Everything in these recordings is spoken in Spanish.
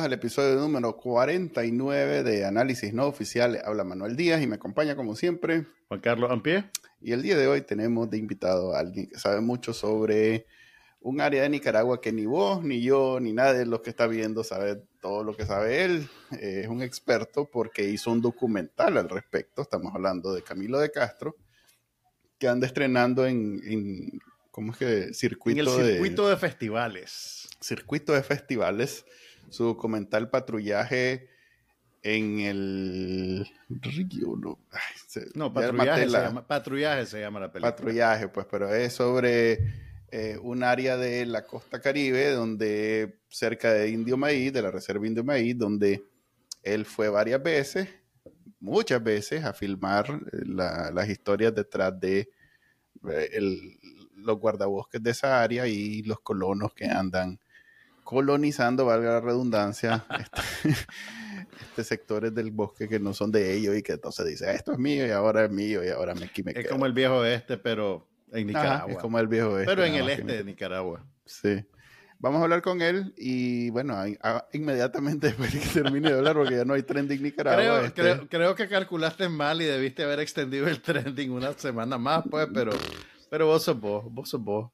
Bienvenidos al episodio número 49 de Análisis No Oficial. Habla Manuel Díaz y me acompaña como siempre Juan Carlos Ampie. Y el día de hoy tenemos de invitado a alguien que sabe mucho sobre un área de Nicaragua que ni vos, ni yo, ni nadie de los que está viendo sabe todo lo que sabe él. Eh, es un experto porque hizo un documental al respecto. Estamos hablando de Camilo de Castro, que anda estrenando en, en ¿cómo es que? Circuito en el circuito de, festivales. Circuito de festivales. Su documental Patrullaje en el río, no, no patrullaje, se llama, patrullaje se llama la película. Patrullaje, pues, pero es sobre eh, un área de la costa caribe, donde cerca de Indio Maíz, de la Reserva Indio Maíz, donde él fue varias veces, muchas veces, a filmar eh, las historias detrás de eh, los guardabosques de esa área y los colonos que andan colonizando, valga la redundancia, este, este, sectores del bosque que no son de ellos y que entonces dice, esto es mío y ahora es mío y ahora me, aquí me Es como el viejo este, pero en Nicaragua. es como el viejo este. Pero en el este de Nicaragua. Sí. Vamos a hablar con él y bueno, inmediatamente después de que termine de hablar, porque ya no hay trending Nicaragua. Creo, este. creo, creo, que calculaste mal y debiste haber extendido el trending una semana más, pues, pero, pero vos sos vos, vos sos vos.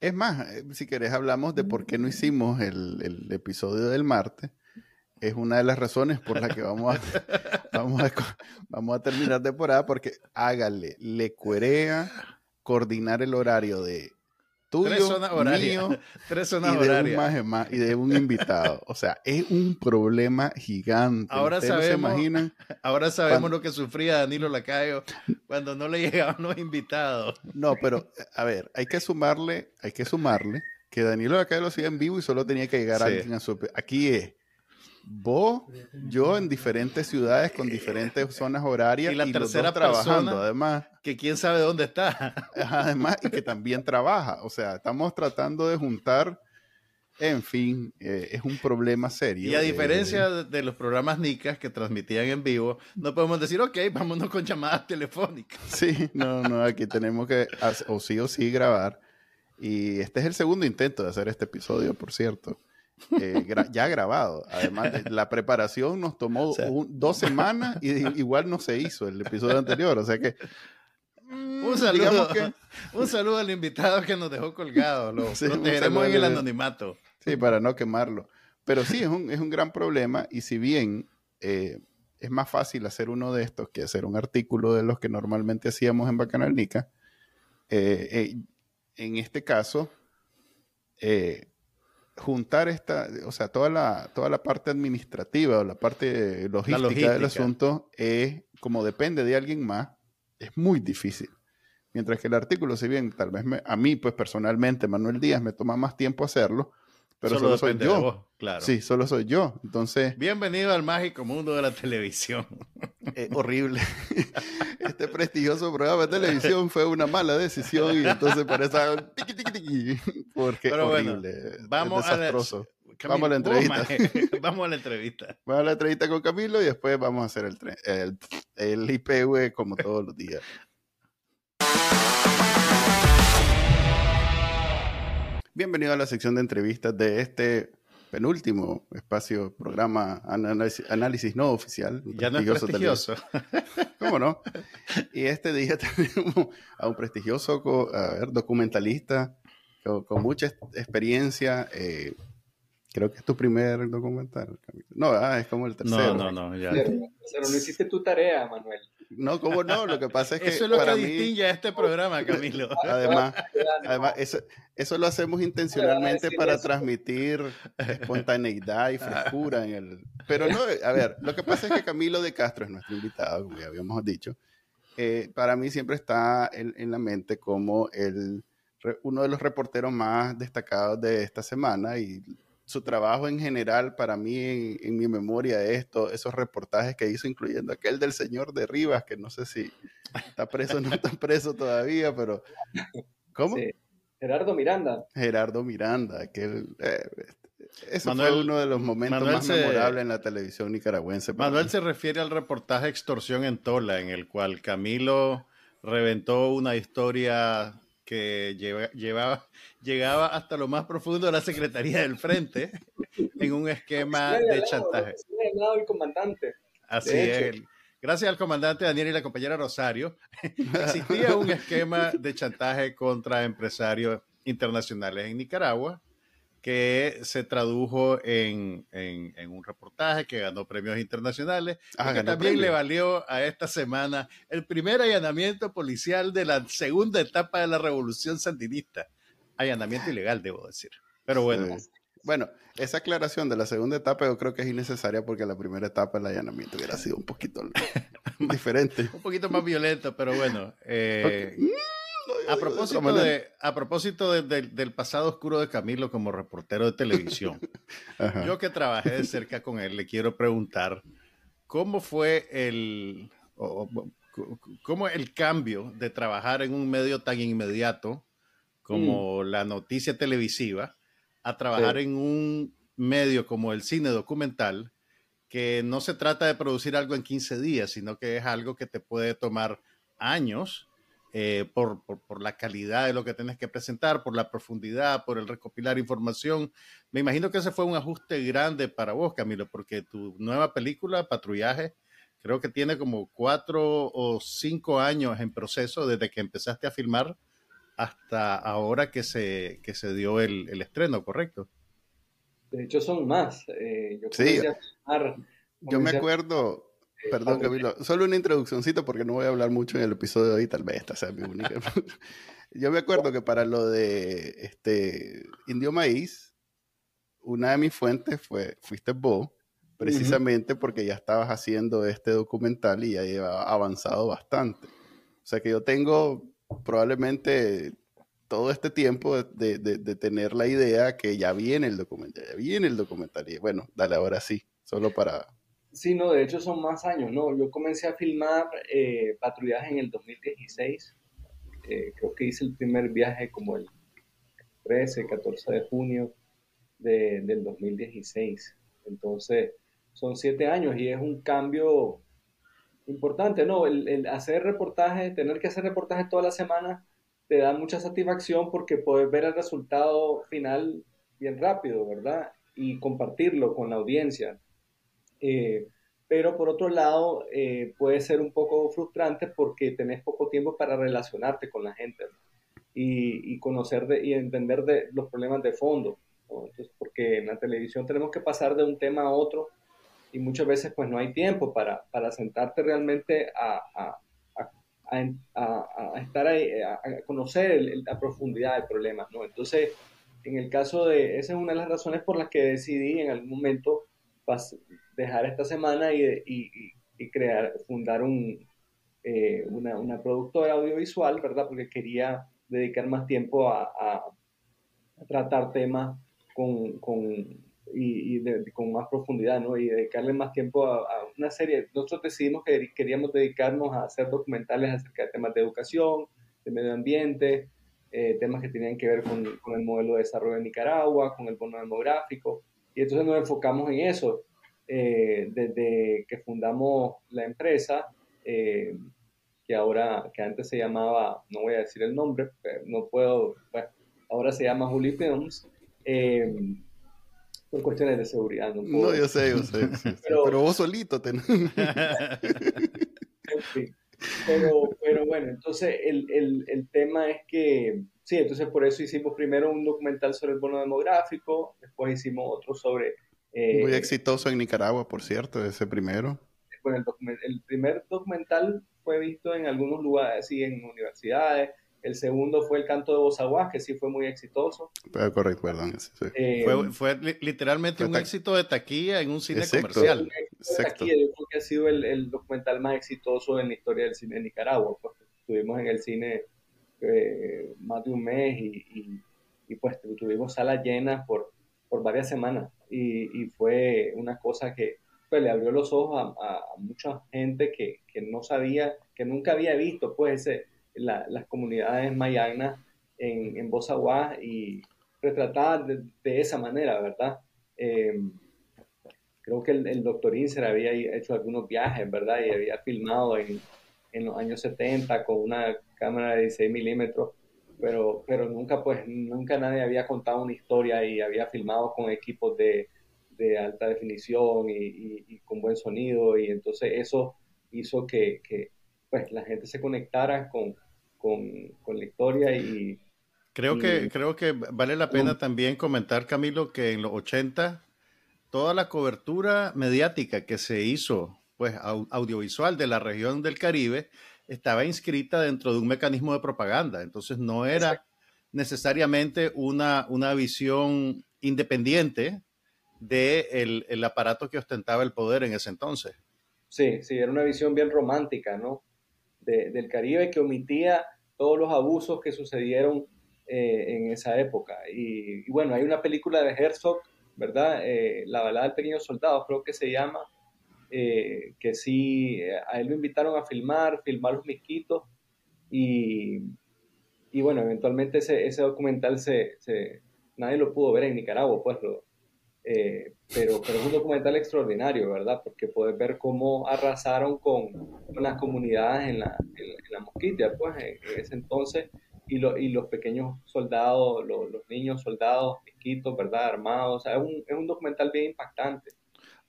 Es más, eh, si querés hablamos de por qué no hicimos el, el episodio del martes. Es una de las razones por las que vamos a, vamos a, vamos a terminar temporada, porque hágale, le cuerea coordinar el horario de tuyo, tres zonas mío, tres zonas y de un más, y de un invitado. O sea, es un problema gigante. Ahora sabemos, ahora sabemos lo que sufría Danilo Lacayo cuando no le llegaban los invitados. No, pero a ver, hay que sumarle, hay que sumarle que Danilo Lacayo lo hacía en vivo y solo tenía que llegar alguien a su aquí es vos, yo en diferentes ciudades con diferentes zonas horarias y la tercera trabajando, además. Que quién sabe dónde está. Además, y que también trabaja. O sea, estamos tratando de juntar. En fin, eh, es un problema serio. Y a diferencia de, los programas NICAS que transmitían en vivo, no podemos decir, ok, vámonos con llamadas telefónicas. Sí, no, no, aquí tenemos que, o sí o sí, grabar. Y este es el segundo intento de hacer este episodio, por cierto. Eh, ya grabado. Además, la preparación nos tomó dos semanas y igual no se hizo el episodio anterior. O sea que. Mm, un saludo, un saludo al invitado que nos dejó colgado. Lo protegeremos en el anonimato. Sí, para no quemarlo. Pero sí, es un, es un gran problema. Y si bien eh, es más fácil hacer uno de estos que hacer un artículo de los que normalmente hacíamos en Bacanalnica, eh, en este caso, juntar esta, o sea, toda la, toda la parte administrativa o la parte logística, del asunto, es, como depende de alguien más, es muy difícil. Mientras que el artículo, si bien tal vez a mí, pues personalmente, Manuel Díaz, me toma más tiempo hacerlo, pero solo, soy yo. claro. Sí, solo soy yo. Entonces. Bienvenido al mágico mundo de la televisión. Eh, horrible. Este prestigioso programa de televisión fue una mala decisión y entonces parece tiqui, tiqui, tiqui, porque pero horrible. vamos desastroso. A la, vamos a la entrevista. vamos a la entrevista. Vamos a la entrevista con Camilo y después vamos a hacer el, el, el IPV como todos los días. Bienvenido a la sección de entrevistas de este penúltimo espacio, programa análisis, no oficial. Ya no es prestigioso. ¿Cómo no? Y este día tenemos a un prestigioso documentalista con, mucha experiencia. Eh, creo que es tu primer documental. No, ah, es como el tercero. No, no, no. Ya. no hiciste tu tarea, Manuel. No, ¿cómo no? Lo que pasa es que. Eso es lo que distingue a este programa, Camilo. Además, además eso, eso lo hacemos intencionalmente para transmitir espontaneidad y frescura en el. Pero no, a ver, lo que pasa es que Camilo de Castro es nuestro invitado, como ya habíamos dicho. Eh, para mí siempre está en, en la mente como el, uno de los reporteros más destacados de esta semana y su trabajo en general, para mí, en, mi memoria, esto, esos reportajes que hizo, incluyendo aquel del señor de Rivas, que no sé si está preso o no está preso todavía, pero... ¿Cómo? Gerardo Miranda. Gerardo Miranda, aquel... Eh, ese fue uno de los momentos más memorables en la televisión nicaragüense. Manuel se refiere al reportaje Extorsión en Tola, en el cual Camilo reventó una historia que llevaba, llegaba hasta lo más profundo de la Secretaría del Frente en un esquema de chantaje. el comandante. Así es. Gracias al comandante Daniel y la compañera Rosario, existía un esquema de chantaje contra empresarios internacionales en Nicaragua que se tradujo en, un reportaje que ganó premios internacionales y que también le valió a esta semana el primer allanamiento policial de la segunda etapa de la revolución sandinista. Allanamiento ilegal, debo decir. Pero bueno. Bueno, esa aclaración de la segunda etapa yo creo que es innecesaria porque la primera etapa del allanamiento hubiera sido un poquito diferente. un poquito más violento, pero bueno. Eh, a propósito, de, a propósito del pasado oscuro de Camilo como reportero de televisión, yo que trabajé de cerca con él, le quiero preguntar cómo fue el, cómo el cambio de trabajar en un medio tan inmediato como mm. la noticia televisiva a trabajar en un medio como el cine documental, que no se trata de producir algo en 15 días, sino que es algo que te puede tomar años eh, por, la calidad de lo que tienes que presentar, por la profundidad, por el recopilar información. Me imagino que ese fue un ajuste grande para vos, Camilo, porque tu nueva película, Patrullaje, creo que tiene como cuatro o cinco años en proceso desde que empezaste a filmar hasta ahora que se, que se dio el, estreno, ¿correcto? De hecho, son más. Eh, yo sí, yo me acuerdo, Perdón, Camilo. Solo una introduccióncito porque no voy a hablar mucho en el episodio de hoy, tal vez esta sea mi única. Yo me acuerdo que para lo de este Indio Maíz, una de mis fuentes fue, fuiste vos, precisamente porque ya estabas haciendo este documental y ya lleva avanzado bastante. O sea que yo tengo probablemente todo este tiempo de, de, de, tener la idea que ya viene el documental, ya viene el documental. Y bueno, dale ahora sí, solo para, Sí, no, de hecho son más años, ¿no? Yo comencé a filmar eh, patrullaje en el 2016. Eh, creo que hice el primer viaje como el 13, 14 de junio de, del 2016. Entonces, son siete años y es un cambio importante, ¿no? El, el hacer reportaje, tener que hacer reportaje toda la semana, te da mucha satisfacción porque puedes ver el resultado final bien rápido, ¿verdad? Y compartirlo con la audiencia eh, pero por otro lado, eh, puede ser un poco frustrante porque tenés poco tiempo para relacionarte con la gente y, conocer y entender de los problemas de fondo. porque en la televisión tenemos que pasar de un tema a otro y muchas veces pues no hay tiempo para, para sentarte realmente a, a, a, a estar ahí, a, conocer la profundidad del problema. ¿no? Entonces, en el caso de, esa es una de las razones por las que decidí en algún momento dejar esta semana y, crear, fundar un, eh, una, una, productora audiovisual, ¿verdad? Porque quería dedicar más tiempo a, tratar temas con, con y, con más profundidad, ¿no? Y dedicarle más tiempo a, una serie. Nosotros decidimos que queríamos dedicarnos a hacer documentales acerca de temas de educación, de medio ambiente, eh, temas que tenían que ver con, con, el modelo de desarrollo de Nicaragua, con el bono demográfico. Y entonces nos enfocamos en eso. Eh, desde que fundamos la empresa, eh, que ahora, que antes se llamaba, no voy a decir el nombre, no puedo, bueno, ahora se llama Juli Films, eh, por cuestiones de seguridad. No, no yo sé, yo sé, pero, vos solito tenés. pero, pero bueno, entonces el, el, el tema es que, sí, entonces por eso hicimos primero un documental sobre el bono demográfico, después hicimos otro sobre muy eh, exitoso en Nicaragua, por cierto, ese primero. Bueno, el, primer documental fue visto en algunos lugares, sí, en universidades. El segundo fue El canto de Bozaguas, que sí fue muy exitoso. Pero correcto, perdón. Eh, fue, literalmente un éxito de taquilla en un cine comercial. Exacto. yo creo que ha sido el, documental más exitoso en la historia del cine de Nicaragua. Pues, estuvimos en el cine eh, más de un mes y, y, pues tuvimos salas llenas por, por varias semanas y, fue una cosa que pues, le abrió los ojos a, mucha gente que, que, no sabía, que nunca había visto pues las comunidades mayagnas en, en y retratadas de, esa manera, ¿verdad? Eh, creo que el, el doctor Inser había hecho algunos viajes, ¿verdad? Y había filmado en, en los años 70 con una cámara de 16 milímetros pero, pero nunca, pues, nunca nadie había contado una historia y había filmado con equipos de, de alta definición y, con buen sonido. Y entonces eso hizo que, que pues, la gente se conectara con, con, con la historia y... Creo, que, creo que vale la pena también comentar, Camilo, que en los 80 toda la cobertura mediática que se hizo, pues audiovisual de la región del Caribe, estaba inscrita dentro de un mecanismo de propaganda. Entonces no era necesariamente una, una visión independiente del el aparato que ostentaba el poder en ese entonces. Sí, sí, era una visión bien romántica, ¿no? del Caribe que omitía todos los abusos que sucedieron eh, en esa época. Y, bueno, hay una película de Herzog, ¿verdad? Eh, la balada del pequeño soldado, creo que se llama, eh, que sí, a él lo invitaron a filmar, filmar los misquitos y, y bueno, eventualmente ese, ese documental se, se, nadie lo pudo ver en Nicaragua, pues, eh, pero, pero es un documental extraordinario, ¿verdad? Porque puedes ver cómo arrasaron con, con las comunidades en la, en, la mosquita, pues, en, ese entonces, y, lo, y los pequeños soldados, los, los niños soldados, misquitos, ¿verdad? Armados, o sea, es un, es un documental bien impactante.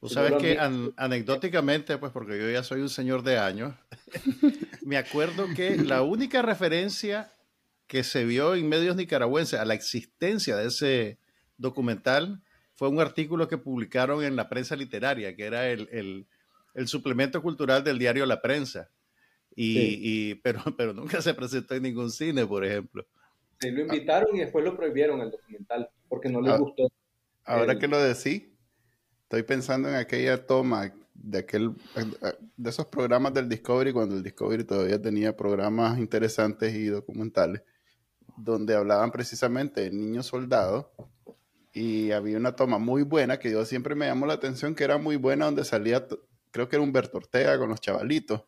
Tú sabes que anecdóticamente, pues porque yo ya soy un señor de años, me acuerdo que la única referencia que se vio en medios nicaragüenses a la existencia de ese documental fue un artículo que publicaron en la prensa literaria, que era el, suplemento cultural del diario La Prensa. Y, pero, pero nunca se presentó en ningún cine, por ejemplo. Sí, lo invitaron y después lo prohibieron el documental, porque no les ah, gustó. Ahora que lo decís, Estoy pensando en aquella toma de aquel de esos programas del Discovery cuando el Discovery todavía tenía programas interesantes y documentales donde hablaban precisamente de niños soldados y había una toma muy buena que yo siempre me llamó la atención que era muy buena donde salía creo que era Humberto Ortega con los chavalitos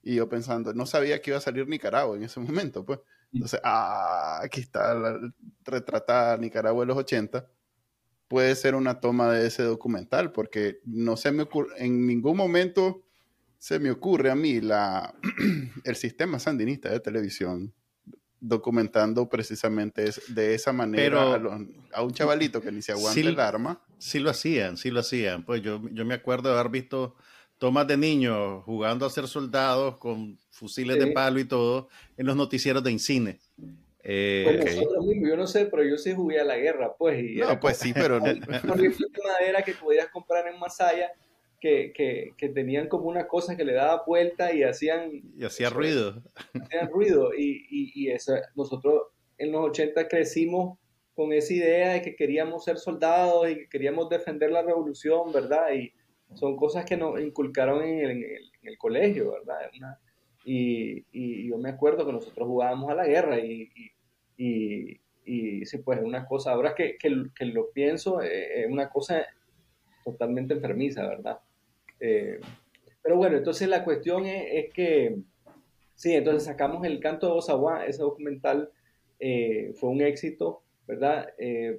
y yo pensando no sabía que iba a salir Nicaragua en ese momento pues. Entonces ah, aquí está la, retratada Nicaragua de los 80 puede ser una toma de ese documental, porque no se me ocurre, en ningún momento se me ocurre a mí la, el sistema sandinista de televisión documentando precisamente de esa manera a, un chavalito que ni se aguanta el arma. Sí lo hacían, sí lo hacían. Pues yo, yo me acuerdo de haber visto tomas de niños jugando a ser soldados con fusiles de palo y todo en los noticieros de Incine. Eh, yo no sé, pero yo sí jugué a la guerra, pues. Y no, pues sí, pero no. de madera que podías comprar en Masaya que, que, que, tenían como una cosa que le daba vuelta y hacían... Y hacía ruido. Hacían ruido. Y, y, y nosotros en los 80 crecimos con esa idea de que queríamos ser soldados y que queríamos defender la revolución, ¿verdad? Y son cosas que nos inculcaron en el, en el, colegio, ¿verdad? Y, y, yo me acuerdo que nosotros jugábamos a la guerra y, y, y sí, pues una cosa, ahora que, que, lo pienso, eh, es una cosa totalmente enfermiza, ¿verdad? Eh, pero bueno, entonces la cuestión es, que, sí, entonces sacamos el canto de Osawa, ese documental eh, fue un éxito, ¿verdad?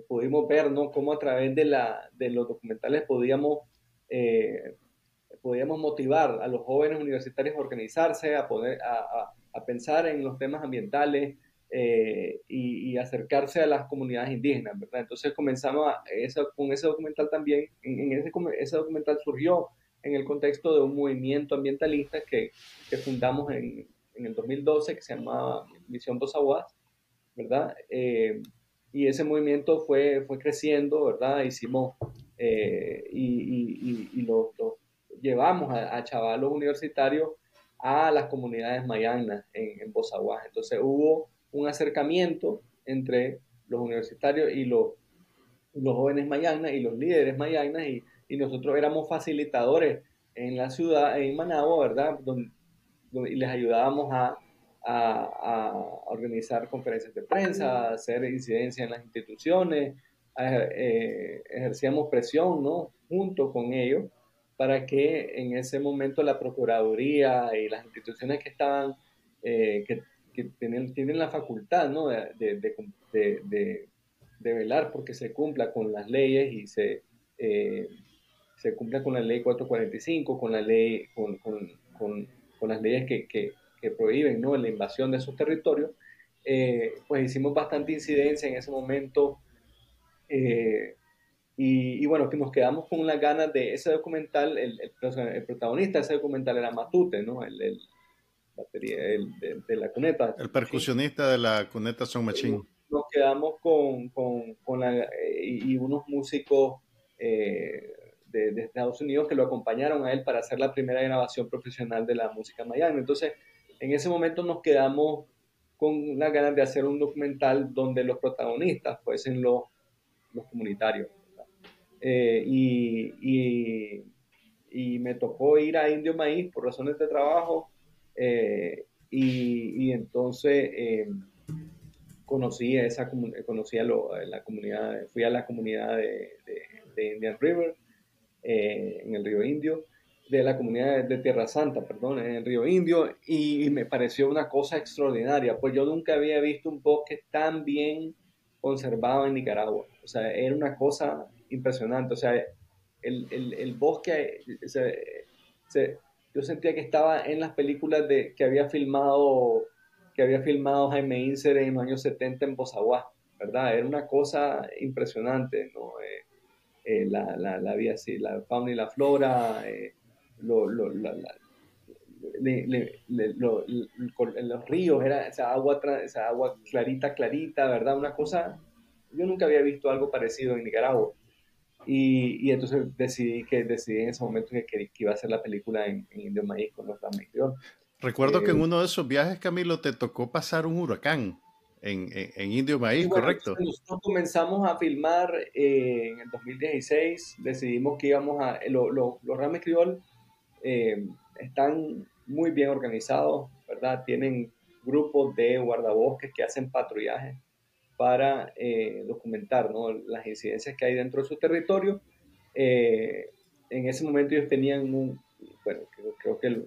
pudimos ver, ¿no? Cómo a través de, la, de los documentales podíamos podíamos motivar a los jóvenes universitarios a organizarse, a, poder, a, a, pensar en los temas ambientales eh, y, acercarse a las comunidades indígenas, ¿verdad? Entonces comenzamos a, con ese documental también, en, ese, ese, documental surgió en el contexto de un movimiento ambientalista que, que fundamos en, en, el 2012 que se llamaba Misión Dos Aguas, ¿verdad? Eh, y ese movimiento fue, fue creciendo, ¿verdad? Hicimos eh, y, y, y, lo, llevamos a, chavalos universitarios a las comunidades mayanas en, en Entonces hubo un acercamiento entre los universitarios y los, los jóvenes mayanas y los líderes mayanas y, y, nosotros éramos facilitadores en la ciudad, en Managua, ¿verdad? y les ayudábamos a, a, organizar conferencias de prensa, a hacer incidencia en las instituciones, eh, ejercíamos presión, ¿no? Junto con ellos para que en ese momento la Procuraduría y las instituciones que estaban, eh, que, tienen, tienen, la facultad ¿no? de, de, de, de, velar porque se cumpla con las leyes y se, eh, se cumpla con la ley 445, con, la ley, con, con, con, con las leyes que, que, que, prohíben ¿no? la invasión de esos territorios, eh, pues hicimos bastante incidencia en ese momento. Eh, y, bueno, que nos quedamos con las ganas de ese documental, el, el, protagonista de ese documental era Matute, ¿no? El, el batería de, la cuneta. El percusionista de la cuneta Son Machine. Nos quedamos con, con, con la, y, unos músicos de, de, Estados Unidos que lo acompañaron a él para hacer la primera grabación profesional de la música Miami. Entonces, en ese momento nos quedamos con la ganas de hacer un documental donde los protagonistas fuesen los, los comunitarios. Eh, y, y, me tocó ir a Indio Maíz por razones de trabajo eh, y, entonces eh, conocí, esa, conocí a la comunidad, fui a la comunidad de, de Indian River en el río Indio de la comunidad de Tierra Santa, perdón, en el río Indio, y, me pareció una cosa extraordinaria, pues yo nunca había visto un bosque tan bien conservado en Nicaragua. O sea, era una cosa impresionante. O sea, el, el, bosque, yo sentía que estaba en las películas de, que había filmado que había filmado Jaime Inser en los años 70 en Bozaguá, ¿verdad? Era una cosa impresionante, ¿no? Eh, eh, la, la, la, así, la fauna y la flora, eh, lo, lo, los ríos, era esa agua, esa agua clarita, clarita, ¿verdad? Una cosa, yo nunca había visto algo parecido en Nicaragua. Y, y entonces decidí que decidí en ese momento que, que, iba a hacer la película en, Indio Maíz con los Criol. Recuerdo que en eh, uno de esos viajes, Camilo, te tocó pasar un huracán en, en, Indio Maíz, ¿correcto? Nosotros comenzamos a filmar eh, en el 2016, decidimos que íbamos a... Lo, los Rames Criol eh, están muy bien organizados, ¿verdad? Tienen grupos de guardabosques que hacen patrullaje para eh, documentar ¿no? las incidencias que hay dentro de su territorio. Eh, en ese momento ellos tenían un, bueno, creo, que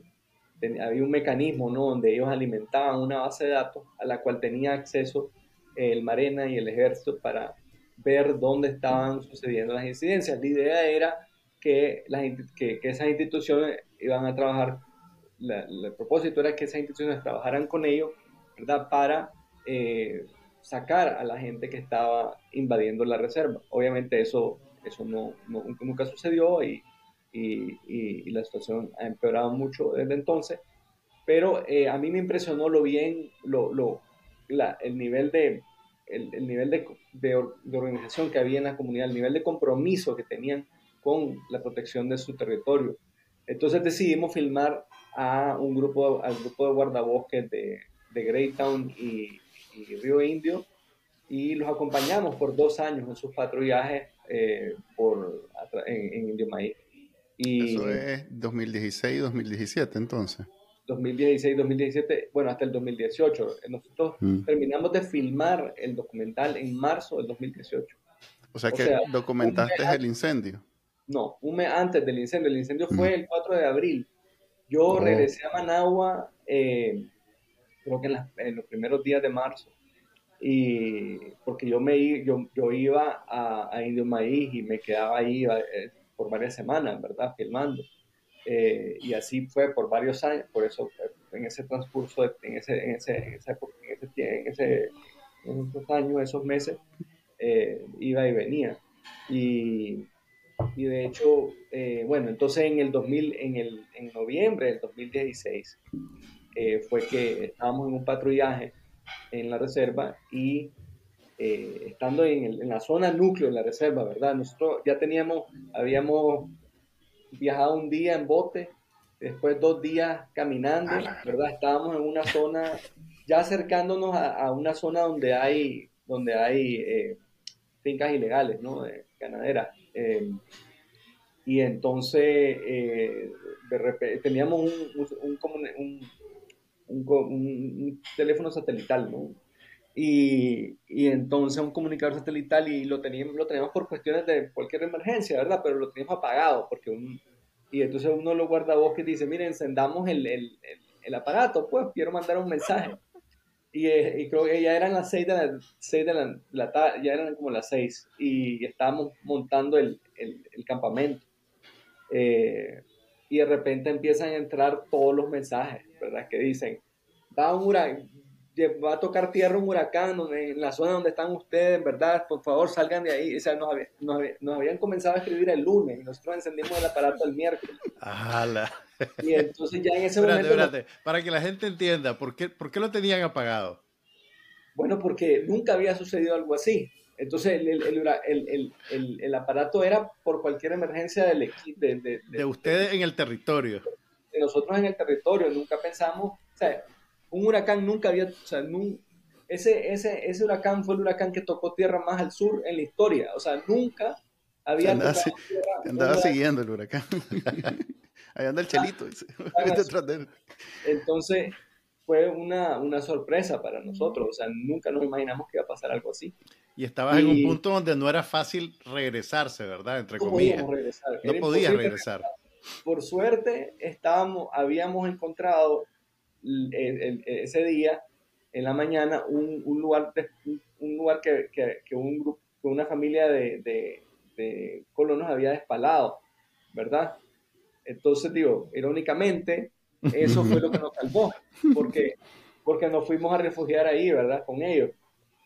había un mecanismo ¿no? donde ellos alimentaban una base de datos a la cual tenía acceso el Marena y el Ejército para ver dónde estaban sucediendo las incidencias. La idea era que, las, que, que esas instituciones iban a trabajar, el propósito era que esas instituciones trabajaran con ellos, ¿verdad? Para eh, sacar a la gente que estaba invadiendo la reserva. Obviamente eso, eso no, nunca sucedió y, y, y, la situación ha empeorado mucho desde entonces, pero eh, a mí me impresionó lo bien, lo, lo, la, el nivel de... El, el nivel de, de, de, organización que había en la comunidad, el nivel de compromiso que tenían con la protección de su territorio. Entonces decidimos filmar a un grupo, al grupo de guardabosques de, de Greytown y, Río Indio y los acompañamos por dos años en sus patrullajes eh, por, en, Indio Maíz. Y Eso es 2016-2017 entonces. 2016-2017, bueno, hasta el 2018. Nosotros mm. terminamos de filmar el documental en marzo del 2018. O sea que documentaste el incendio. No, un mes antes del incendio. El incendio fue el 4 de abril. Yo oh. regresé a Managua, eh, creo que en, los primeros días de marzo. Y porque yo, me, yo, yo iba a, Indio Maíz y me quedaba ahí eh, por varias semanas, ¿verdad? Filmando. Eh, y así fue por varios años, por eso en ese transcurso, en ese, en ese, en ese, en ese, en esos años, esos meses, iba y venía. Y, y de hecho, eh, bueno, entonces en el 2000, en, el, en noviembre del 2016, eh, fue que estábamos en un patrullaje en la reserva y eh, estando en, en, la zona núcleo de la reserva, ¿verdad? Nosotros ya teníamos, habíamos viajado un día en bote, después dos días caminando, ¿verdad? Estábamos en una zona, ya acercándonos a, una zona donde hay, donde hay fincas ilegales, ¿no? ganaderas. Eh, y entonces eh, de repente, teníamos un, un, un, teléfono satelital, ¿no? Y, y, entonces un comunicador satelital y lo teníamos, lo teníamos por cuestiones de cualquier emergencia, ¿verdad? Pero lo teníamos apagado porque un, y entonces uno lo guarda voz que dice, miren, encendamos el, el, el, aparato, pues quiero mandar un mensaje. Y, eh, y, creo que ya eran las seis de la, seis de la, la tarde, ya eran como las seis y estábamos montando el, el campamento. Eh, y de repente empiezan a entrar todos los mensajes, ¿verdad? Que dicen, va un huracán, va a tocar tierra un huracán en la zona donde están ustedes, ¿verdad? Por favor, salgan de ahí. O sea, nos, nos, habían comenzado a escribir el lunes y nosotros encendimos el aparato el miércoles. ¡Hala! Y entonces ya en ese momento... Espérate, para que la gente entienda, ¿por qué, ¿por qué lo tenían apagado? Bueno, porque nunca había sucedido algo así. Entonces, el, el, el, el, aparato era por cualquier emergencia del de, de, ustedes en el territorio. Nosotros en el territorio. Nunca pensamos, o sea, un huracán nunca había, o sea, ese, ese, ese huracán fue el huracán que tocó tierra más al sur en la historia. O sea, nunca había... Andaba, andaba siguiendo el huracán. Ahí anda el chelito. Entonces, fue una, una, sorpresa para nosotros. O sea, nunca nos imaginamos que iba a pasar algo así. Y estabas en un punto donde no era fácil regresarse, ¿verdad? Entre no comillas. Regresar. No podías regresar. Por suerte, estábamos, habíamos encontrado ese día, en la mañana, un, un lugar, un lugar que, que, un grupo, una familia de, de, de colonos había despalado, ¿verdad? Entonces, digo, irónicamente, eso fue lo que nos salvó, porque, porque nos fuimos a refugiar ahí, ¿verdad? Con ellos.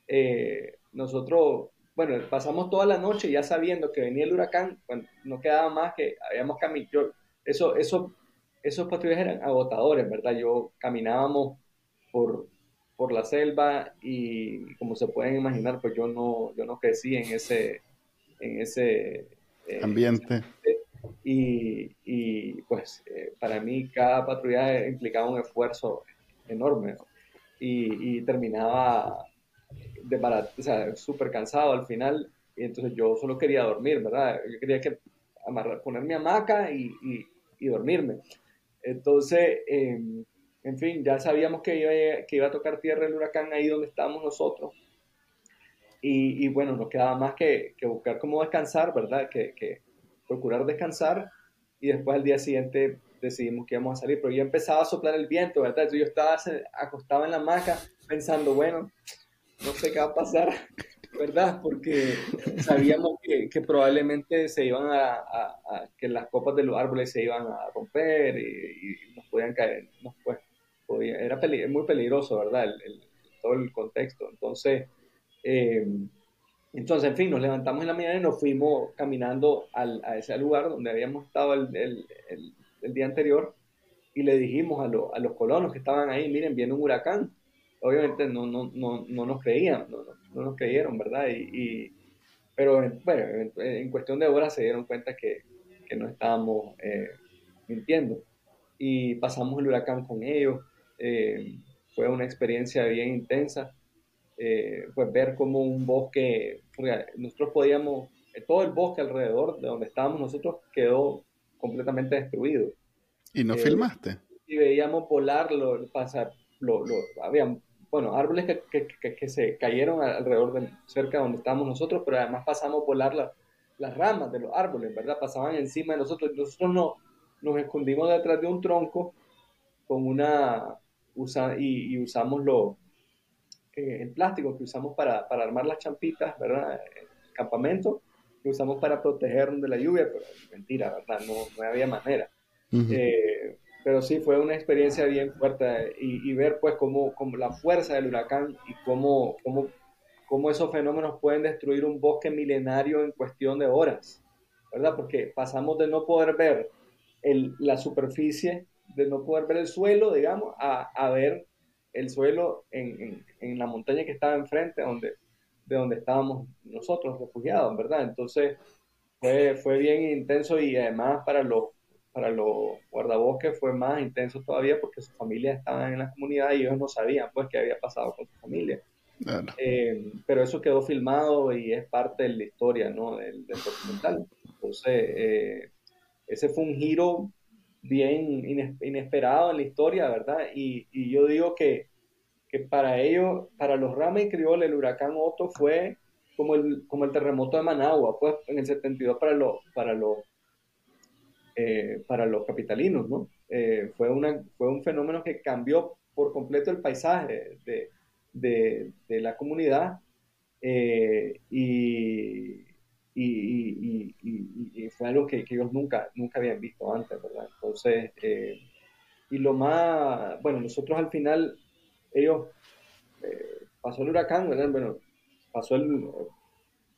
Eh, nosotros, bueno, pasamos toda la noche ya sabiendo que venía el huracán, bueno, no quedaba más que habíamos caminado, eso, eso, esos patrullajes eran agotadores, ¿verdad? Yo caminábamos por, por la selva y como se pueden imaginar, pues yo no, yo no crecí en ese, en ese eh, ambiente. Y, y pues eh, para mí cada patrullaje implicaba un esfuerzo enorme y, y, terminaba de o sea, súper cansado al final y entonces yo solo quería dormir, ¿verdad? Yo quería que amarrar, poner mi hamaca y, y dormirme. Entonces, em, en fin, ya sabíamos que iba, que iba a tocar tierra el huracán ahí donde estábamos nosotros. Y, y bueno, nos quedaba más que, que, buscar cómo descansar, ¿verdad? Que, que procurar descansar y después al día siguiente decidimos que íbamos a salir, pero ya empezaba a soplar el viento, ¿verdad? Entonces yo estaba acostado en la hamaca pensando, bueno, no sé qué va a pasar, ¿verdad? Porque sabíamos que, que probablemente se iban a, a, que las copas de los árboles se iban a romper y, nos podían caer, nos, pues, podía, era muy peligroso, ¿verdad? Todo el contexto. Entonces, eh, entonces, en fin, nos levantamos en la mañana y nos fuimos caminando al, a ese lugar donde habíamos estado el, el, el, día anterior y le dijimos a, a, los colonos que estaban ahí, miren, viene un huracán. Obviamente no, no, no, no nos creían, no, no, nos creyeron, ¿verdad? Y, pero bueno, en, cuestión de horas se dieron cuenta que, que no estábamos eh, mintiendo. Y pasamos el huracán con ellos. Eh, fue una experiencia bien intensa. Eh, pues ver como un bosque, nosotros podíamos, eh, todo el bosque alrededor de donde estábamos nosotros quedó completamente destruido. ¿Y no eh, filmaste? Y veíamos volar, lo, pasar, lo, lo, había, bueno, árboles que, que, que, se cayeron alrededor de cerca de donde estábamos nosotros, pero además pasamos a volar las ramas de los árboles, ¿verdad? Pasaban encima de nosotros. Nosotros no, nos escondimos detrás de un tronco con una, usa, y, y usamos los eh, en plástico que usamos para, para, armar las champitas, ¿verdad? El campamento, que usamos para protegernos de la lluvia, pero mentira, ¿verdad? No, no había manera. Eh, pero sí, fue una experiencia bien fuerte y, y ver pues cómo, cómo, la fuerza del huracán y cómo, cómo, cómo esos fenómenos pueden destruir un bosque milenario en cuestión de horas, ¿verdad? Porque pasamos de no poder ver el, la superficie, de no poder ver el suelo, digamos, a, a ver el suelo en, en, la montaña que estaba enfrente donde, de donde estábamos nosotros refugiados, ¿verdad? Entonces fue, fue bien intenso y además para los, para los guardabosques fue más intenso todavía porque sus familias estaban en la comunidad y ellos no sabían pues qué había pasado con su familia. Eh, pero eso quedó filmado y es parte de la historia ¿no? del, documental. Entonces, eh, ese fue un giro bien inesperado en la historia, ¿verdad? Y, y yo digo que, que, para ellos, para los Rama y Criol, el huracán Otto fue como el, como el terremoto de Managua, pues en el 72 para los, para los, eh, para los capitalinos, ¿no? Eh, fue, una, fue un fenómeno que cambió por completo el paisaje de, de, de la comunidad eh, y, y, y, fue algo que, que, ellos nunca, nunca habían visto antes, ¿verdad? Entonces, y lo más, bueno, nosotros al final, ellos pasó el huracán, ¿verdad? Bueno, pasó el,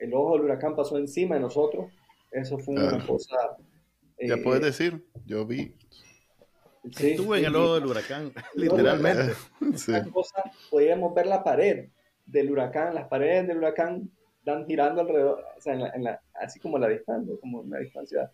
el ojo del huracán pasó encima de nosotros. Eso fue una cosa. Ya puedes decir, yo vi. Estuve en el ojo del huracán, literalmente. Sí. Cosa, podíamos ver la pared del huracán, las paredes del huracán dan girando alrededor, o sea, en la, así como la distancia, como una distancia.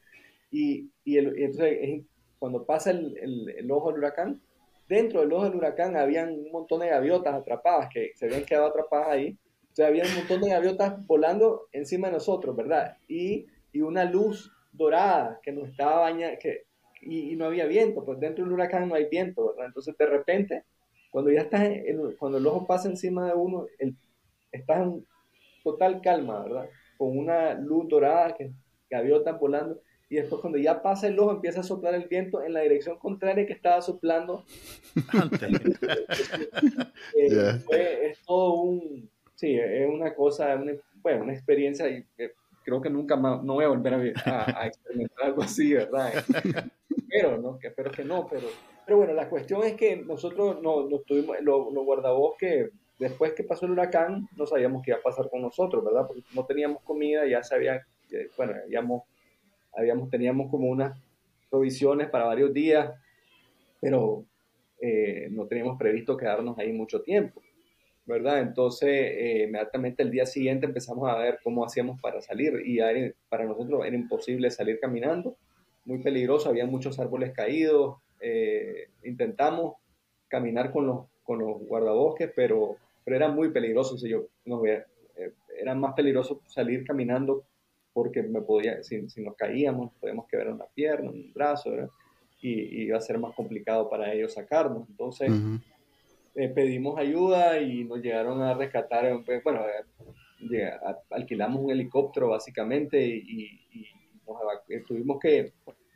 Y, y, el, entonces, cuando pasa el, el, ojo del huracán, dentro del ojo del huracán habían un montón de gaviotas atrapadas que se habían quedado atrapadas ahí. O sea, había un montón de gaviotas volando encima de nosotros, ¿verdad? Y, y una luz dorada que nos estaba bañando, que, y, no había viento, pues dentro del huracán no hay viento, ¿verdad? Entonces, de repente, cuando ya estás, cuando el ojo pasa encima de uno, el, estás en total calma, ¿verdad? Con una luz dorada que gaviotas volando y después cuando ya pasa el ojo empieza a soplar el viento en la dirección contraria que estaba soplando antes. Eh, es todo un, sí, es una cosa, una, bueno, una experiencia y creo que nunca más, no voy a volver a, experimentar algo así, ¿verdad? Pero, ¿no? Que espero que no, pero, pero bueno, la cuestión es que nosotros no, nos tuvimos, los, los guardabosques, después que pasó el huracán, no sabíamos qué iba a pasar con nosotros, ¿verdad? Porque no teníamos comida, ya sabía, bueno, habíamos habíamos, teníamos como unas provisiones para varios días, pero eh, no teníamos previsto quedarnos ahí mucho tiempo, ¿verdad? Entonces, eh, inmediatamente el día siguiente empezamos a ver cómo hacíamos para salir y para nosotros era imposible salir caminando, muy peligroso, había muchos árboles caídos, eh, intentamos caminar con los, con los guardabosques, pero, pero era muy peligroso, si yo, era más peligroso salir caminando porque me podía, si, si nos caíamos, podíamos quebrar una pierna, un brazo, Y, iba a ser más complicado para ellos sacarnos. Entonces, eh, pedimos ayuda y nos llegaron a rescatar, eh, pues, bueno, eh, alquilamos un helicóptero básicamente y, tuvimos, que,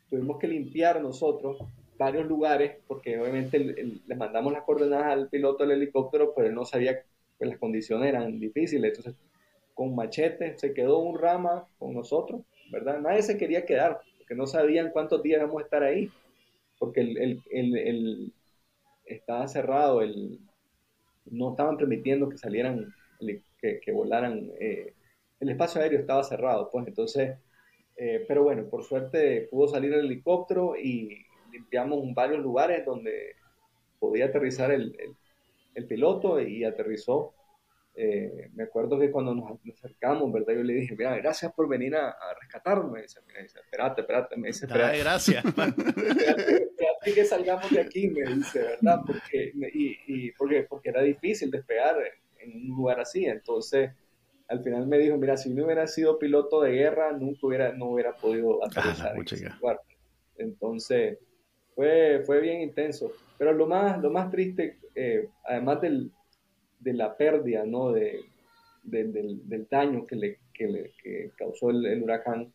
tuvimos que limpiar nosotros varios lugares porque obviamente les mandamos las coordenadas al piloto del helicóptero, pero él no sabía que pues, las condiciones eran difíciles. Entonces con machete, se quedó un rama con nosotros, ¿verdad? Nadie se quería quedar, porque no sabían cuántos días íbamos a estar ahí, porque el, el, estaba cerrado, el, no estaban permitiendo que salieran, que, volaran, eh, el espacio aéreo estaba cerrado, pues entonces, eh, pero bueno, por suerte pudo salir el helicóptero y limpiamos varios lugares donde podía aterrizar el, el piloto y aterrizó eh, me acuerdo que cuando nos, acercamos, ¿verdad? Yo le dije, mira, gracias por venir a, rescatarme. Me dice, mira, dice, espérate, espérate. Me dice, espérate. gracias. espérate, que salgamos de aquí, me dice, ¿verdad? Porque, y, y porque, porque era difícil despegar en un lugar así. Entonces, al final me dijo, mira, si no hubiera sido piloto de guerra, nunca hubiera, no hubiera podido aterrizar en ese lugar. Entonces, fue, fue bien intenso. Pero lo más, lo más triste, eh, además del, de la pérdida, ¿no? De, del, del, daño que le, que le que causó el, huracán,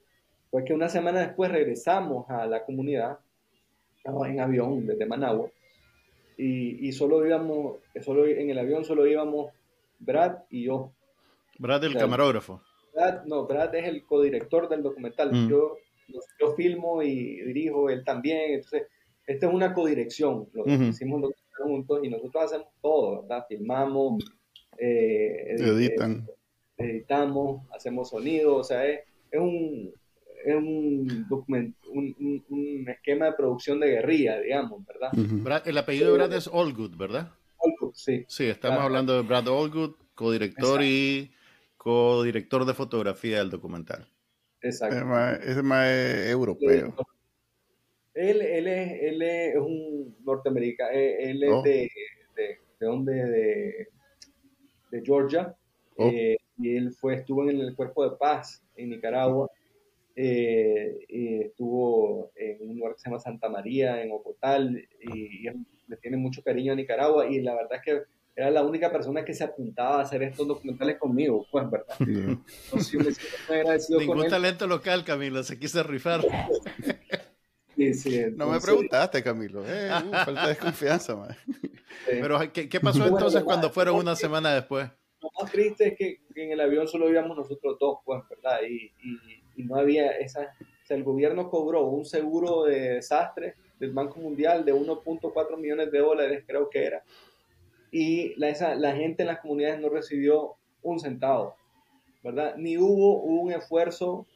fue que una semana después regresamos a la comunidad en avión desde Managua y, y solo íbamos, solo, en el avión solo íbamos Brad y yo. Brad el camarógrafo. Brad, no, Brad es el codirector del documental. Mm. Yo, yo filmo y dirijo, él también. Entonces, esta es una codirección. Lo hicimos los juntos y nosotros hacemos todo, ¿verdad? Filmamos, eh, editan. editamos, hacemos sonido, o sea, es, un, es un, un, esquema de producción de guerrilla, digamos, ¿verdad? el apellido de Brad es Allgood, ¿verdad? Allgood, sí. Sí, estamos hablando de Brad Allgood, codirector y codirector de fotografía del documental. Exacto. Es más, europeo. Él, él, es, él es un norteamericano, eh, él es oh. de, de, de, dónde, de, de Georgia, oh. eh, y él fue, estuvo en el Cuerpo de Paz en Nicaragua, eh, y estuvo en un lugar que se llama Santa María, en Ocotal, y, le tiene mucho cariño a Nicaragua, y la verdad es que era la única persona que se apuntaba a hacer estos documentales conmigo, pues, ¿verdad? Ningún talento local, Camilo, se quiso rifar. no me preguntaste, Camilo. Eh, uh, falta de confianza, Pero, ¿qué, pasó entonces cuando fueron una semana después? Lo más triste es que, en el avión solo íbamos nosotros dos, pues, ¿verdad? Y, y, no había esa... O sea, el gobierno cobró un seguro de desastre del Banco Mundial de 1.4 millones de dólares, creo que era. y la, la gente en las comunidades no recibió un centavo, ¿verdad? Ni hubo un esfuerzo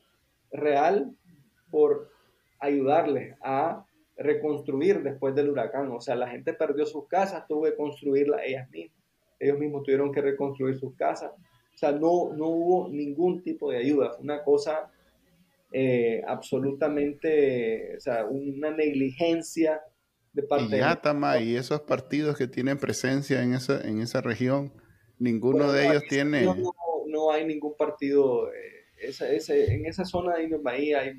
real por ayudarles a reconstruir después del huracán. O sea, la gente perdió sus casas, tuvo que construirlas ellas mismas. Ellos mismos tuvieron que reconstruir sus casas. O sea, no, no hubo ningún tipo de ayuda. Fue una cosa eh, absolutamente, o sea, una negligencia de parte y Yatama y esos partidos que tienen presencia en esa, en esa región, ninguno de ellos tiene... No, hay ningún partido, eh, en esa zona de Indio Bahía hay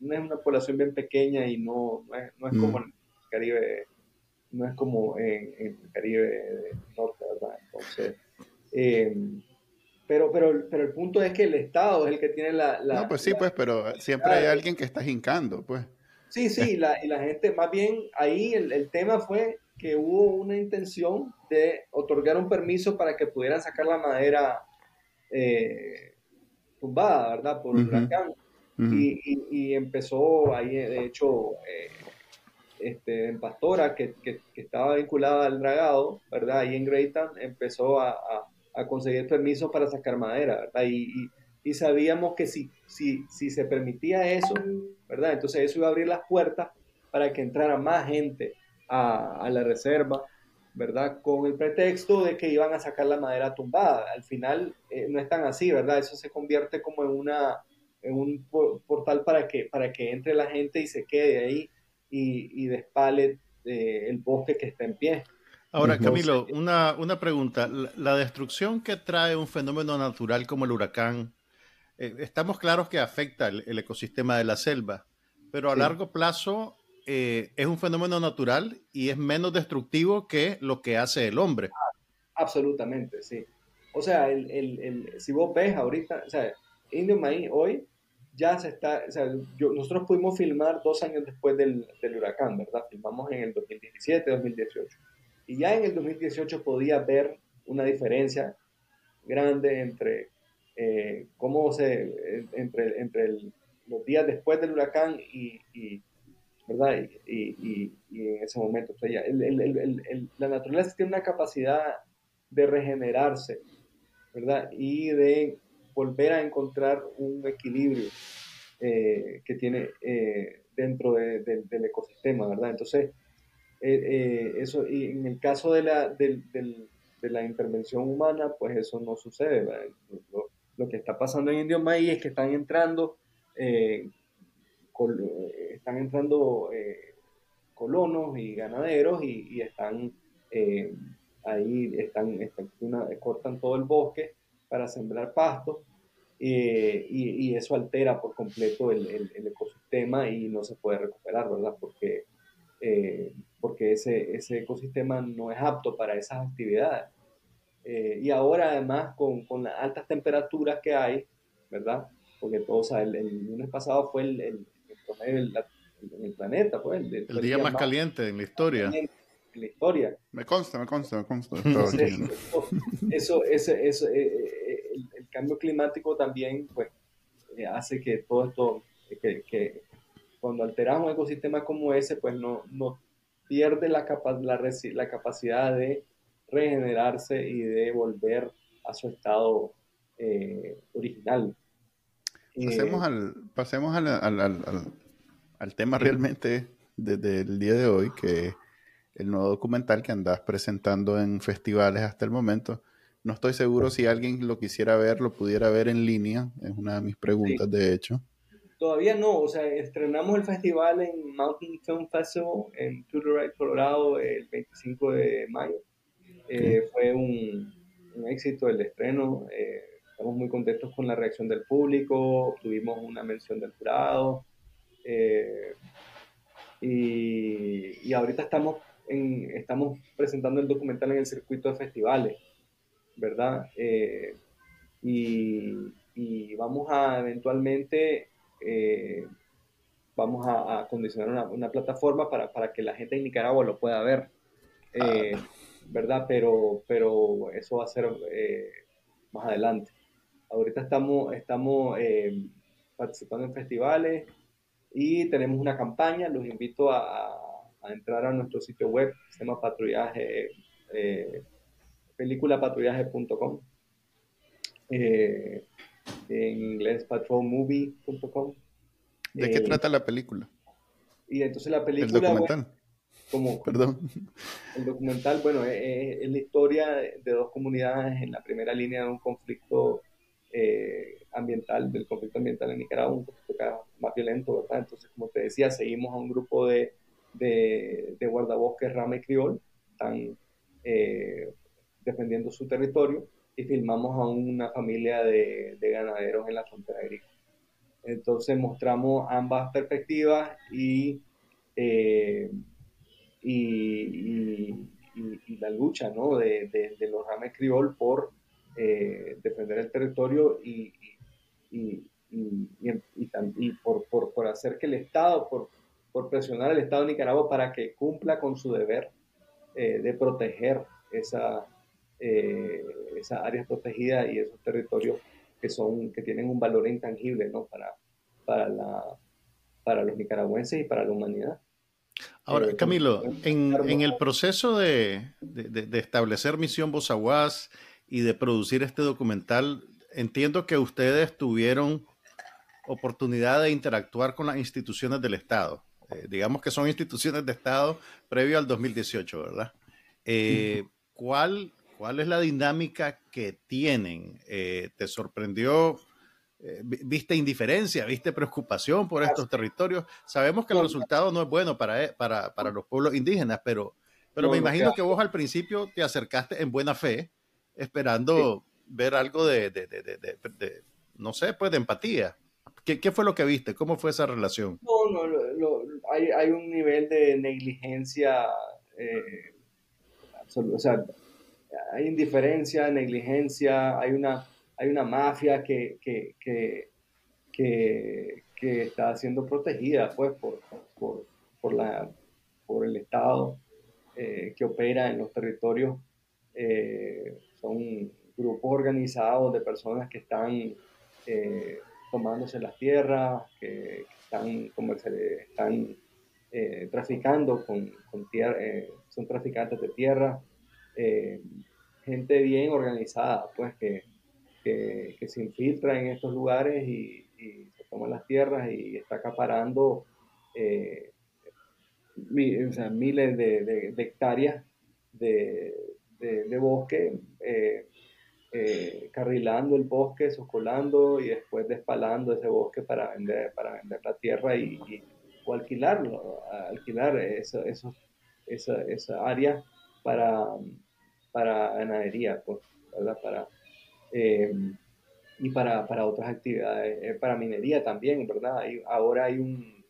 no es una población bien pequeña y no, no es, como mm. en el Caribe, no es como en, el Caribe Norte, ¿verdad? Entonces, eh, pero, pero, pero el punto es que el Estado es el que tiene la... no, pues sí, pues, pero siempre hay alguien que está hincando, pues. Sí, sí, la, y la gente, más bien ahí el, el, tema fue que hubo una intención de otorgar un permiso para que pudieran sacar la madera eh, tumbada, ¿verdad? Por el huracán y, empezó ahí, de hecho, eh, este, en Pastora, que, que, estaba vinculada al dragado, ¿verdad? Ahí en Greytown empezó a, a, conseguir permiso para sacar madera, ¿verdad? Y, y, sabíamos que si, si, si se permitía eso, ¿verdad? Entonces eso iba a abrir las puertas para que entrara más gente a, a la reserva, ¿verdad? Con el pretexto de que iban a sacar la madera tumbada. Al final eh, no es tan así, ¿verdad? Eso se convierte como en una un portal para que, para que entre la gente y se quede ahí y, y despale eh, el bosque que está en pie. Ahora, Camilo, una, una pregunta. La, destrucción que trae un fenómeno natural como el huracán, eh, estamos claros que afecta el, ecosistema de la selva, pero a largo plazo eh, es un fenómeno natural y es menos destructivo que lo que hace el hombre. Absolutamente, sí. O sea, el, el, si vos ves ahorita, o sea, Indio Maíz hoy ya se está, o sea, nosotros pudimos filmar dos años después del, del, huracán, ¿verdad? Filmamos en el 2017, 2018. Y ya en el 2018 podía ver una diferencia grande entre eh, cómo se, entre, entre los días después del huracán y, y ¿verdad? Y, y, en ese momento, o sea, el, el, la naturaleza tiene una capacidad de regenerarse, ¿verdad? Y de volver a encontrar un equilibrio eh, que tiene eh, dentro del ecosistema, ¿verdad? Entonces, eh, eso, y en el caso de la, de, la intervención humana, pues eso no sucede, lo, lo, que está pasando en Indio Maíz es que están entrando, están entrando colonos y ganaderos y, están ahí, están, están cortan todo el bosque para sembrar pasto eh, y, eso altera por completo el, el, ecosistema y no se puede recuperar, ¿verdad? Porque, eh, porque ese, ese, ecosistema no es apto para esas actividades. Eh, y ahora además con, con, las altas temperaturas que hay, ¿verdad? Porque todo, o sea, el, lunes pasado fue el, el, el planeta, pues. El, día, más, caliente en la historia. En la historia. Me consta, me consta, me consta. eso, eso, eso, cambio climático también pues, eh, hace que todo esto, que, cuando alteramos un ecosistema como ese, pues no, no pierde la, la, la, capacidad de regenerarse y de volver a su estado eh, original. Pasemos, al, pasemos al, al, al, al tema realmente desde el día de hoy, que el nuevo documental que andas presentando en festivales hasta el momento. No estoy seguro si alguien lo quisiera ver, lo pudiera ver en línea. Es una de mis preguntas, de hecho. Todavía no, o sea, estrenamos el festival en Mountain Film Festival en Tudorite, Colorado, el 25 de mayo. Eh, fue un, éxito el estreno. Eh, estamos muy contentos con la reacción del público. Tuvimos una mención del jurado. Eh, y, y, ahorita estamos, en, estamos presentando el documental en el circuito de festivales. ¿Verdad? Eh, y, vamos a eventualmente, eh, vamos a, condicionar una, plataforma para, que la gente en Nicaragua lo pueda ver, eh, ah. ¿verdad? Pero, pero eso va a ser más adelante. Ahorita estamos, estamos participando en festivales y tenemos una campaña, los invito a, a entrar a nuestro sitio web, sistema patrullaje peliculapatrullaje.com, eh, en inglés patrolmovie.com. ¿De qué trata la película? Y entonces la película... El documental. como, Perdón. El documental, bueno, es, la historia de dos comunidades en la primera línea de un conflicto ambiental, del conflicto ambiental en Nicaragua, un conflicto más violento, ¿verdad? Entonces, como te decía, seguimos a un grupo de, de, de guardabosques Rama y Criol, están eh, defendiendo su territorio y filmamos a una familia de, ganaderos en la frontera agrícola. Entonces mostramos ambas perspectivas y, eh, y, la lucha ¿no? de, los rames criol por eh, defender el territorio y, y, por, por, por, hacer que el Estado, por, por presionar al Estado de Nicaragua para que cumpla con su deber eh, de proteger esa, eh, esas áreas protegidas y esos territorios que, son, que tienen un valor intangible ¿no? para, para, la, para los nicaragüenses y para la humanidad. Ahora, eh, Camilo, en, en, el proceso de, de, de, establecer Misión Bozaguas y de producir este documental, entiendo que ustedes tuvieron oportunidad de interactuar con las instituciones del Estado. Eh, digamos que son instituciones de Estado previo al 2018, ¿verdad? Eh, ¿cuál, ¿Cuál es la dinámica que tienen? Eh, ¿Te sorprendió? ¿Viste indiferencia? ¿Viste preocupación por estos territorios? Sabemos que el resultado no es bueno para, para, para los pueblos indígenas, pero, pero me imagino que vos al principio te acercaste en buena fe, esperando ver algo de, de, de, de, no sé, pues de empatía. ¿Qué, ¿Qué, fue lo que viste? ¿Cómo fue esa relación? No, no, lo, hay, hay, un nivel de negligencia eh, o sea, hay indiferencia, negligencia, hay una, hay una mafia que, que, que, está siendo protegida pues, por, por, por, la, por el Estado eh, que opera en los territorios. Eh, son grupos organizados de personas que están tomándose las tierras, que, están, eh, traficando con, con tierra, eh, son traficantes de tierra, eh, gente bien organizada, pues que, que, se infiltra en estos lugares y, se toman las tierras y está acaparando miles de, hectáreas de, de bosque eh, carrilando el bosque, soscolando y después despalando ese bosque para vender, para vender la tierra y, o alquilarlo, alquilar eso, eso, esa, esa área para, para ganadería, pues, ¿verdad? Para, eh, y para, para, otras actividades, eh, para minería también, ¿verdad? Ahora hay un,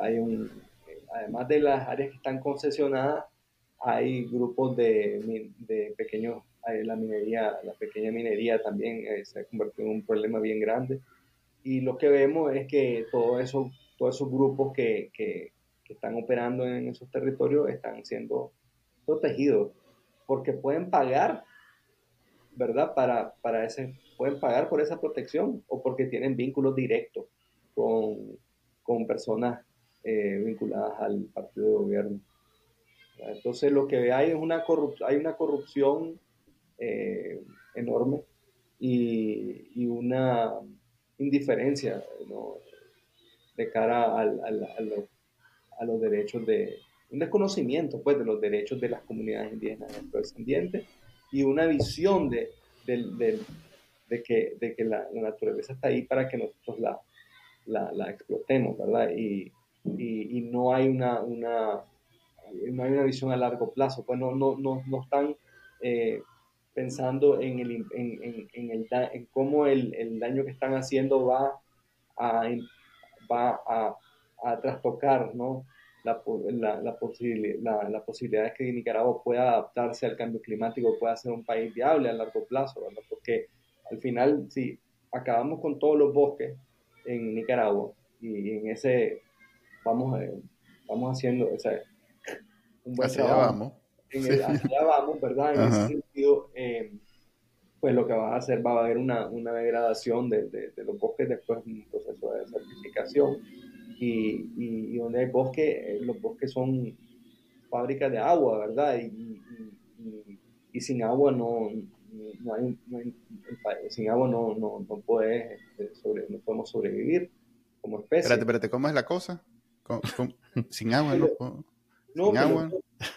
hay un, además de las áreas que están concesionadas, hay grupos de, de pequeños la minería, la pequeña minería también eh, se ha convertido en un problema bien grande. Y lo que vemos es que todo eso, todos esos grupos que, que, están operando en esos territorios están siendo protegidos porque pueden pagar, ¿verdad? Para, para ese, pueden pagar por esa protección o porque tienen vínculos directos con, con personas eh, vinculadas al partido de gobierno. Entonces lo que hay es una, hay una corrupción eh, enorme y, una indiferencia de cara al, a, los derechos de, un desconocimiento pues de los derechos de las comunidades indígenas descendientes y una visión de, de, que, de que la, naturaleza está ahí para que nosotros la, la, explotemos, ¿verdad? Y, y, no hay una, una, no hay una visión a largo plazo, pues no, no, no, no están eh, pensando en, el, en, en, el, en cómo el, el, daño que están haciendo va a, va a, a trastocar ¿no? La, la, la, la, posibilidad de que Nicaragua pueda adaptarse al cambio climático, pueda ser un país viable a largo plazo, ¿verdad? porque al final, si acabamos con todos los bosques en Nicaragua y en ese vamos, eh, vamos haciendo un buen trabajo. en el, allá vamos, ¿verdad? En ese sentido, eh, pues lo que va a hacer, va a haber una, una degradación de, de, los bosques después de un proceso de certificación y, y, donde hay bosque, eh, los bosques son fábricas de agua, ¿verdad? Y, y sin agua no, no hay, sin agua no, no, no, puede, este, sobre, no podemos sobrevivir como especie. Espérate, espérate, ¿cómo es la cosa? sin agua no no, sin agua.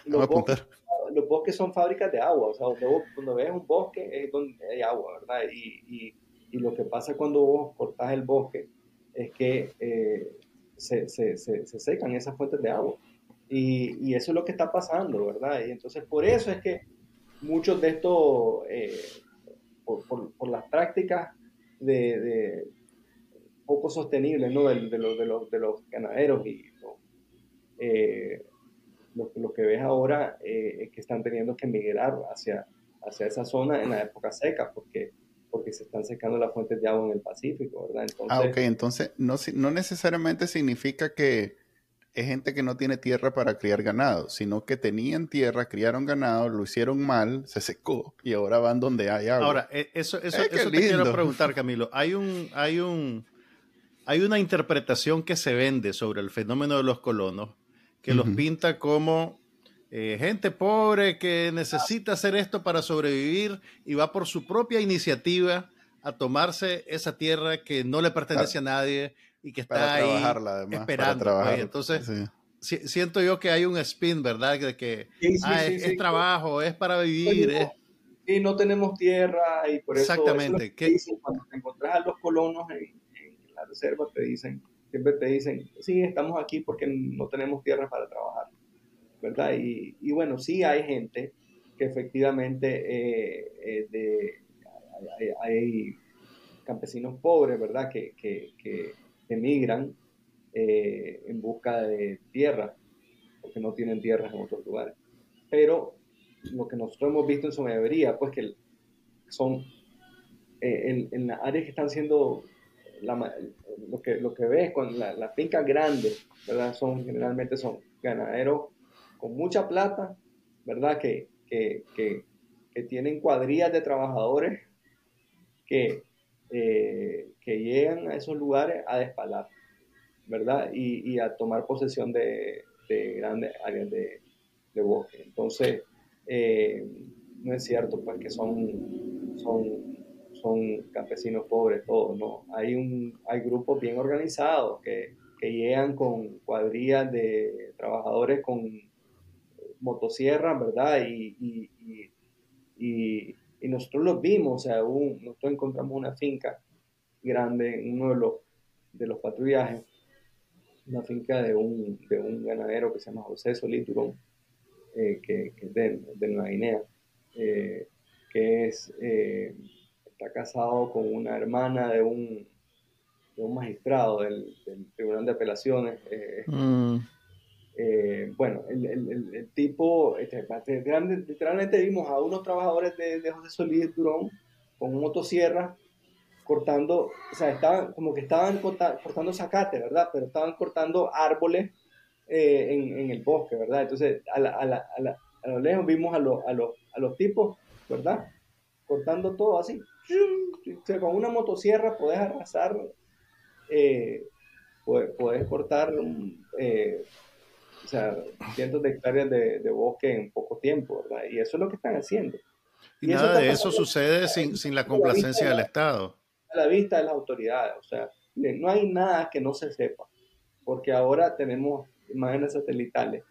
Los, bosques, los, bosques, son fábricas de agua, o sea, cuando ves un bosque es donde hay agua, ¿verdad? Y, y, y lo que pasa cuando vos cortás el bosque es que eh, se, se, se, se, secan esas fuentes de agua. Y, y, eso es lo que está pasando, ¿verdad? Y entonces por eso es que muchos de estos, eh, por, por, las prácticas de, poco sostenibles, ¿no? De, de, los, de, los, de los ganaderos y eh, lo, lo, que ves ahora eh, es que están teniendo que migrar hacia, hacia esa zona en la época seca, porque porque se están secando las fuentes de agua en el Pacífico, ¿verdad? ah, ok, entonces no, no necesariamente significa que es gente que no tiene tierra para criar ganado, sino que tenían tierra, criaron ganado, lo hicieron mal, se secó y ahora van donde hay agua. Ahora, e, eso, eso, eso te quiero preguntar, Camilo. Hay un, hay un, hay una interpretación que se vende sobre el fenómeno de los colonos que los pinta como eh, gente pobre que necesita hacer esto para sobrevivir y va por su propia iniciativa a tomarse esa tierra que no le pertenece a nadie y que está ahí esperando. Pues. Entonces, siento yo que hay un spin, ¿verdad? De que ah, es, trabajo, es para vivir. Y no tenemos tierra y por eso. Exactamente. cuando te encontrás a los colonos en, en la reserva, te dicen, siempre te dicen, sí, estamos aquí porque no tenemos tierra para trabajar. Y, bueno, sí hay gente que efectivamente eh, eh, hay, campesinos pobres, ¿verdad? Que, que, emigran eh, en busca de tierra, porque no tienen tierras en otros lugares. Pero lo que nosotros hemos visto en su mayoría, pues que son en, las áreas que están siendo lo, que, lo que ves con las la fincas grandes. Son generalmente son ganaderos con mucha plata, ¿verdad? Que, que, que, tienen cuadrillas de trabajadores que, eh, que llegan a esos lugares a despalar, ¿verdad? Y, y a tomar posesión de, de grandes áreas de, de, bosque. Entonces, eh, no es cierto pues, que son, son, son campesinos pobres todos, ¿no? Hay, un, hay grupos bien organizados que, que llegan con cuadrillas de trabajadores con motosierra, ¿verdad? Y, y, y, y, nosotros los vimos, o sea, nosotros encontramos una finca grande en uno de los, de los patrullajes, una finca de un, de un ganadero que se llama José Solís eh, que, es de, de Nueva Guinea, eh, que es, eh, está casado con una hermana de un, de un magistrado del, del Tribunal de Apelaciones. Mm. Eh, bueno, el, el, el, tipo, este, literalmente vimos a unos trabajadores de, de José Solís Durón con motosierra cortando, o sea, estaban como que estaban cortando zacate, ¿verdad? Pero estaban cortando árboles eh, en, en, el bosque, ¿verdad? Entonces, a, la, a, la, a, lo lejos vimos a, lo, a, los, a los tipos, ¿verdad? Cortando todo así. Con una motosierra podés arrasar, eh, podés, cortar eh, o sea, cientos de hectáreas de, de, bosque en poco tiempo, ¿verdad? Y eso es lo que están haciendo. Y, nada de eso sucede sin, sin, la complacencia del Estado. A la vista de las autoridades, o sea, no hay nada que no se sepa, porque ahora tenemos imágenes satelitales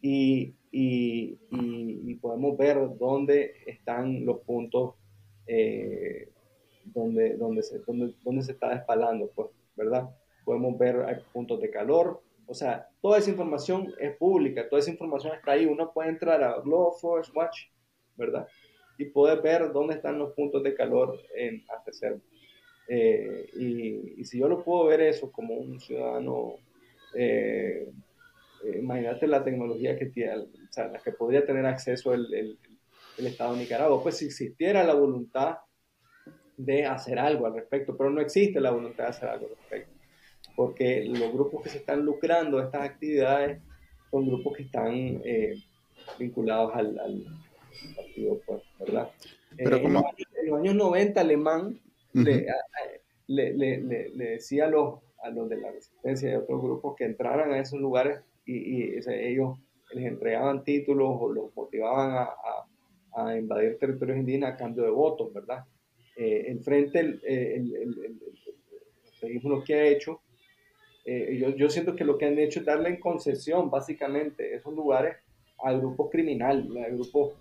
y, y, y, podemos ver dónde están los puntos eh, donde, donde, se, donde, donde se está despalando, pues, ¿verdad? Podemos ver puntos de calor, o sea, toda esa información es pública, toda esa información está ahí. Uno puede entrar a Global Force Watch, ¿verdad? Y poder ver dónde están los puntos de calor en reserva. Eh, y, si yo lo puedo ver eso como un ciudadano, eh, eh, imagínate la tecnología que tiene, o sea, la que podría tener acceso el Estado de Nicaragua. Pues si existiera la voluntad de hacer algo al respecto, pero no existe la voluntad de hacer algo al respecto porque los grupos que se están lucrando de estas actividades son grupos que están eh, vinculados al, al, partido, pues, ¿verdad? Pero eh, en, los años, 90, Alemán le, le, le, le, decía a los, a los de la resistencia y a otros grupos que entraran a esos lugares y, y ellos les entregaban títulos o los motivaban a, a, a invadir territorios indígenas a cambio de votos, ¿verdad? Eh, el frente, el, el, el, lo que ha hecho, eh, yo, yo, siento que lo que han hecho es darle en concesión, básicamente, esos lugares a grupos criminales, a grupos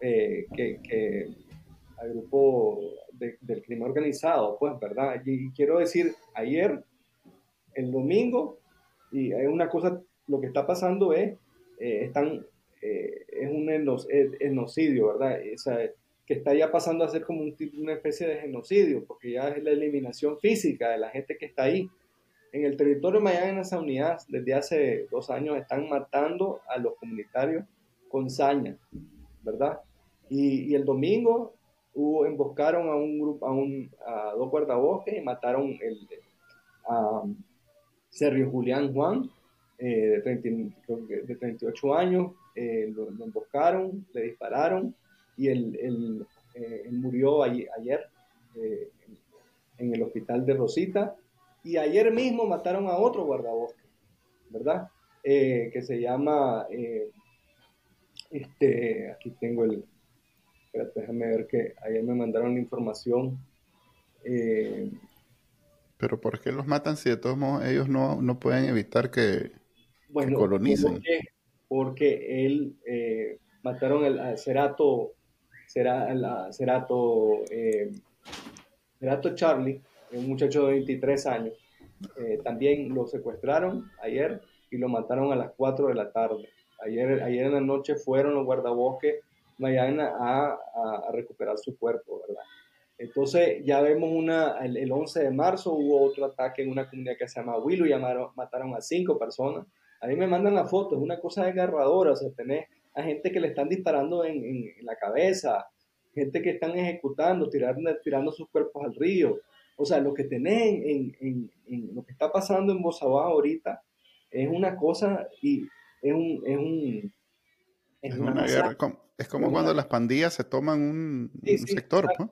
eh, que, que, grupo del crimen organizado, pues, ¿verdad? Y, quiero decir, ayer, el domingo, y hay una cosa, lo que está pasando es, están eh, es un genocidio, ¿verdad? que está ya pasando a ser como un, una especie de genocidio, porque ya es la eliminación física de la gente que está ahí. En el territorio de Miami, en esa unidad, desde hace dos años, están matando a los comunitarios con saña, ¿verdad? Y, el domingo hubo, emboscaron a un grupo, a, un, dos guardabosques y mataron a Sergio Julián Juan, eh, de, de 38 años, eh, lo, emboscaron, le dispararon y él, eh, murió ayer eh, en el hospital de Rosita. Y ayer mismo mataron a otro guardabosque, ¿verdad? que se llama, este, aquí tengo el, espérate, déjame ver que ayer me mandaron la información. Pero ¿por qué los matan si de todos modos ellos no, no pueden evitar que, bueno, colonicen? porque él eh, mataron al, Cerato, Cerato, eh, Cerato Charlie, un muchacho de 23 años. Eh, también lo secuestraron ayer y lo mataron a las 4 de la tarde. Ayer, ayer en la noche fueron los guardabosques mañana a, a, recuperar su cuerpo, ¿verdad? Entonces ya vemos una, el, 11 de marzo hubo otro ataque en una comunidad que se llama Willow, llamaron, mataron a cinco personas a mí me mandan la foto, es una cosa desgarradora, o sea, tenés a gente que le están disparando en, la cabeza, gente que están ejecutando, tirando, tirando sus cuerpos al río. O sea, lo que tenés en, lo que está pasando en Bozabá ahorita es una cosa y es un... Es, un, es, una, guerra, es como cuando las pandillas se toman un, sector. ¿no?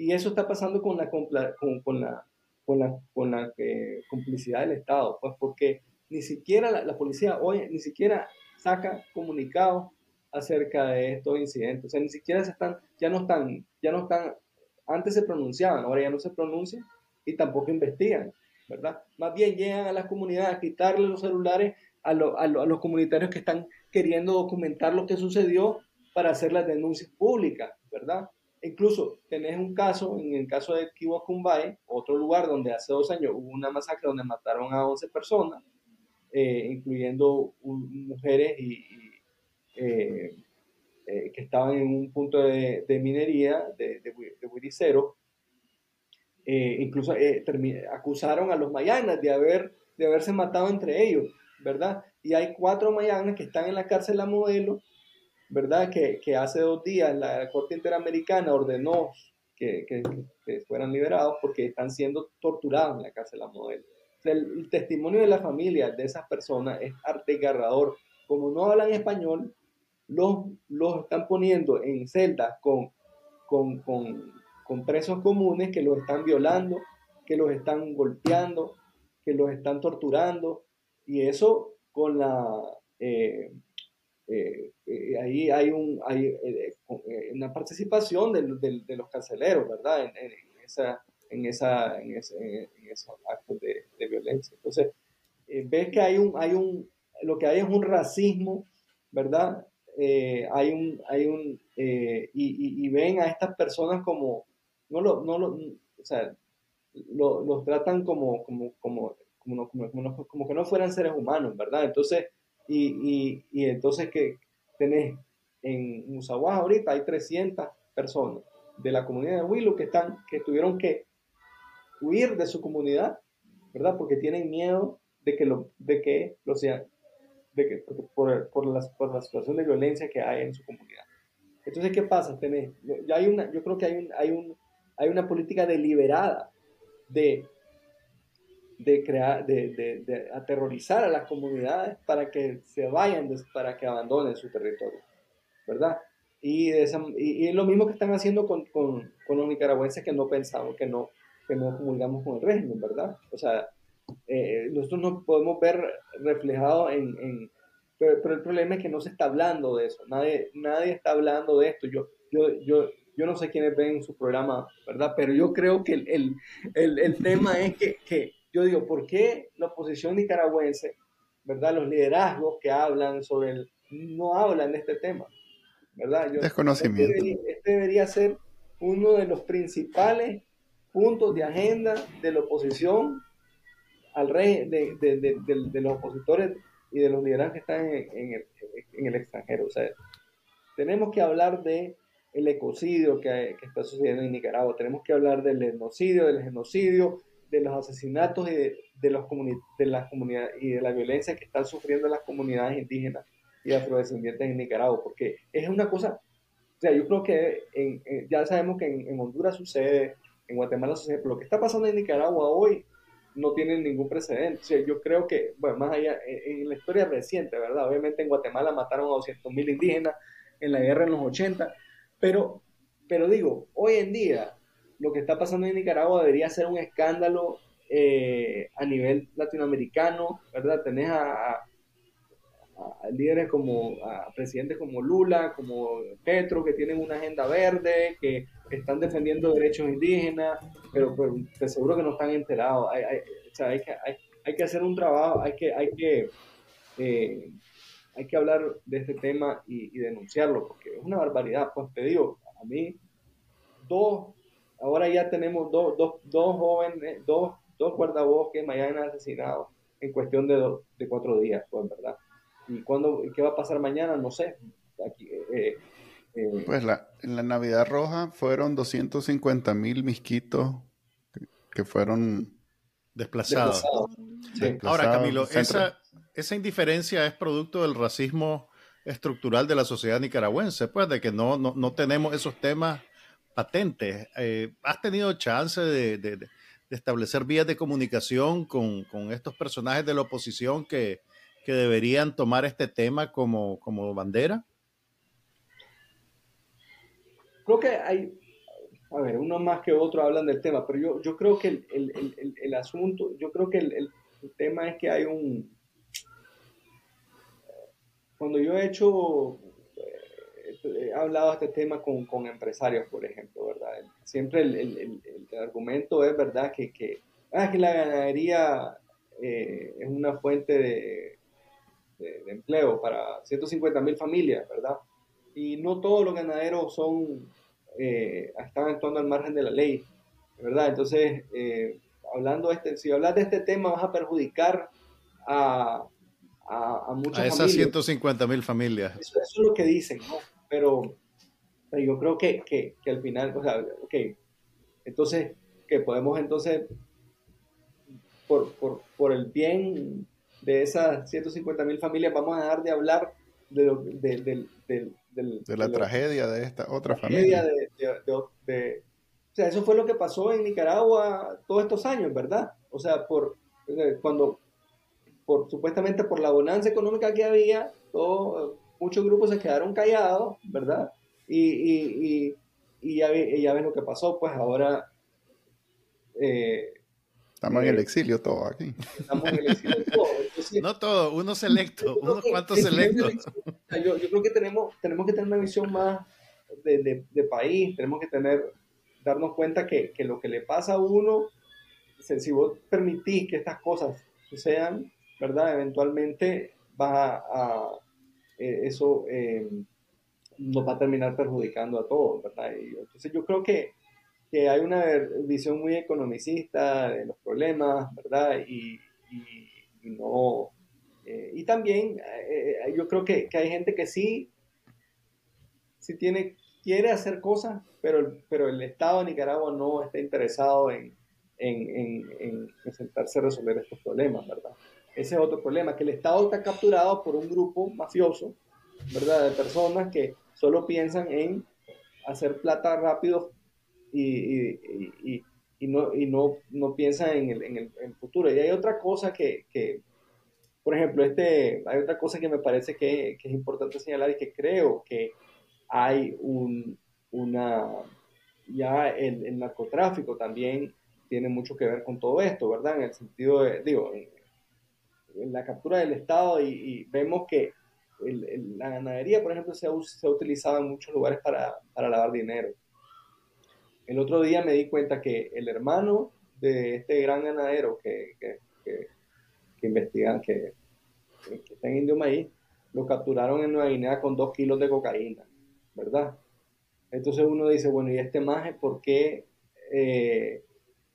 y eso está pasando con la, con, con la, con la, con la eh, complicidad del Estado, pues porque ni siquiera la, policía hoy ni siquiera saca comunicados acerca de estos incidentes. O sea, ni siquiera se están, ya no están, ya no están, antes se pronunciaban, ahora ya no se pronuncian y tampoco investigan, ¿verdad? Más bien llegan a las comunidades a quitarle los celulares a, a, los comunitarios que están queriendo documentar lo que sucedió para hacer las denuncias públicas, ¿verdad? Incluso tenés un caso, en el caso de Kiwakumbay, otro lugar donde hace dos años hubo una masacre donde mataron a 11 personas, eh, incluyendo mujeres y, eh, eh, que estaban en un punto de, minería de, de, incluso acusaron a los mayanas de, haber, de haberse matado entre ellos, ¿verdad? Y hay cuatro mayanas que están en la cárcel la modelo, ¿verdad? Que, hace dos días la Corte Interamericana ordenó que, que, fueran liberados porque están siendo torturados en la cárcel la modelo el, testimonio de la familia de esas personas es artegarrador. Como no hablan español, los, los están poniendo en celdas con, con, con, con presos comunes que los están violando, que los están golpeando, que los están torturando. Y eso con la... Eh, eh, eh, ahí hay, un, hay una participación de, de, los carceleros, ¿verdad? En, en esa, en, esa, en, ese, en esos actos de, de, violencia. Entonces, eh, ves que hay un, hay un, lo que hay es un racismo, ¿verdad? Eh, hay un, hay un, eh, y, y, ven a estas personas como, no lo, no lo, o sea, lo, los tratan como, como, como, como, como, como, que no fueran seres humanos, ¿verdad? Entonces, y, y, entonces que tenés en Musaguas ahorita hay 300 personas de la comunidad de Willow que están, que tuvieron que huir de su comunidad, ¿verdad? Porque tienen miedo de que lo, de que lo sea, de que, por, por, las, por la situación de violencia que hay en su comunidad. Entonces, ¿qué pasa? Tenés, ya hay una, yo creo que hay, un, hay, un, hay una política deliberada de, de, crear, de, de, de, aterrorizar a las comunidades para que se vayan, para que abandonen su territorio, ¿verdad? Y, y, es lo mismo que están haciendo con, con, con los nicaragüenses que no pensamos, que no, que no comulgamos con el régimen, ¿verdad? O sea, eh, nosotros no podemos ver reflejado en, en, pero, el problema es que no se está hablando de eso, nadie, nadie está hablando de esto. Yo, yo, yo, yo no sé quiénes ven su programa, ¿verdad? Pero yo creo que el, el, el, tema es que, que, yo digo, ¿por qué la oposición nicaragüense, ¿verdad? Los liderazgos que hablan sobre el, no hablan de este tema, ¿verdad? Desconocimiento. Este, este debería, ser uno de los principales puntos de agenda de la oposición al rey, de, de, de, de los opositores y de los liderazgos que están en, el, en, el, extranjero. O sea, tenemos que hablar de el ecocidio que, está sucediendo en Nicaragua, tenemos que hablar del genocidio, del genocidio, de los asesinatos y de, de, los de las comunidades y de la violencia que están sufriendo las comunidades indígenas y afrodescendientes en Nicaragua, porque es una cosa, o sea, yo creo que en, ya sabemos que en, en, Honduras sucede, en Guatemala sucede, pero lo que está pasando en Nicaragua hoy no tiene ningún precedente. O sea, yo creo que, bueno, más allá, en, la historia reciente, ¿verdad? Obviamente en Guatemala mataron a 200.000 indígenas en la guerra en los 80, pero, pero digo, hoy en día lo que está pasando en Nicaragua debería ser un escándalo eh, a nivel latinoamericano, ¿verdad? Tenés a, líderes como, a presidentes como Lula, como Petro, que tienen una agenda verde, que están defendiendo derechos indígenas, pero, pero te seguro que no están enterados. Hay, hay, hay, que, hacer un trabajo, hay que, hay que, eh, hay que hablar de este tema y, denunciarlo, porque es una barbaridad. Pues te digo, a mí, dos, ahora ya tenemos dos, dos, dos jóvenes, dos, dos guardabosques mañana asesinados en cuestión de, de cuatro días, pues, ¿verdad? ¿Y cuándo, qué va a pasar mañana? No sé. Aquí, eh, eh, pues la, en la Navidad Roja fueron 250 mil misquitos que, fueron desplazados. Ahora, Camilo, esa, esa indiferencia es producto del racismo estructural de la sociedad nicaragüense, pues de que no, no, no tenemos esos temas patentes. Eh, ¿Has tenido chance de, de, de, establecer vías de comunicación con, con, estos personajes de la oposición que, que deberían tomar este tema como, como bandera? Creo que hay, a ver, uno más que otro hablan del tema, pero yo, yo creo que el, el, el, el asunto, yo creo que el, tema es que hay un... Cuando yo he hecho, eh, he hablado de este tema con, con empresarios, por ejemplo, ¿verdad? Siempre el, argumento es, ¿verdad? Que, que, ah, que la ganadería eh, es una fuente de, de, de empleo para 150 mil familias, ¿verdad? Y no todos los ganaderos son eh, están actuando al margen de la ley, ¿verdad? Entonces, eh, hablando este, si hablas de este tema vas a perjudicar a, a, a muchas a esas 150 mil familias. Eso, es lo que dicen, ¿no? Pero, yo creo que, que, que, al final, o sea, ok, entonces, que podemos entonces, por, por, por el bien de esas 150 mil familias, vamos a dejar de hablar de, lo, de, de, de, de la tragedia de esta otra familia. De, o sea, eso fue lo que pasó en Nicaragua todos estos años, ¿verdad? O sea, por cuando, por supuestamente por la bonanza económica que había, todo, muchos grupos se quedaron callados, ¿verdad? Y, y, y, y ya, ya ves lo que pasó, pues ahora eh, Estamos en el exilio todo aquí. Estamos en el exilio todo. no todo, uno selecto, unos cuantos selectos. Yo, yo, creo que tenemos, tenemos que tener una visión más de, de, de país, tenemos que tener, darnos cuenta que, que, lo que le pasa a uno, si vos permitís que estas cosas sucedan, ¿verdad? Eventualmente va a, eh, eso eh, nos va a terminar perjudicando a todos, ¿verdad? Y, entonces yo creo que que hay una visión muy economicista de los problemas, ¿verdad? Y, y, no... Eh, y también eh, eh, yo creo que, que, hay gente que sí, sí tiene, quiere hacer cosas, pero, pero el Estado de Nicaragua no está interesado en, en, en, en sentarse a resolver estos problemas, ¿verdad? Ese es otro problema, que el Estado está capturado por un grupo mafioso, ¿verdad? De personas que solo piensan en hacer plata rápido y, y, y, no, no, no piensa en el, en, el, futuro. Y hay otra cosa que, que, por ejemplo, este, hay otra cosa que me parece que, que es importante señalar y que creo que hay un, una, ya el, el, narcotráfico también tiene mucho que ver con todo esto, ¿verdad? En el sentido de, digo, en, la captura del Estado y, y, vemos que la ganadería, por ejemplo, se ha, se ha, utilizado en muchos lugares para, para lavar dinero. El otro día me di cuenta que el hermano de este gran ganadero que, que, que, que investigan, que, está en Indio Maíz, lo capturaron en Nueva Guinea con dos kilos de cocaína, ¿verdad? Entonces uno dice, bueno, ¿y este maje por qué? Eh,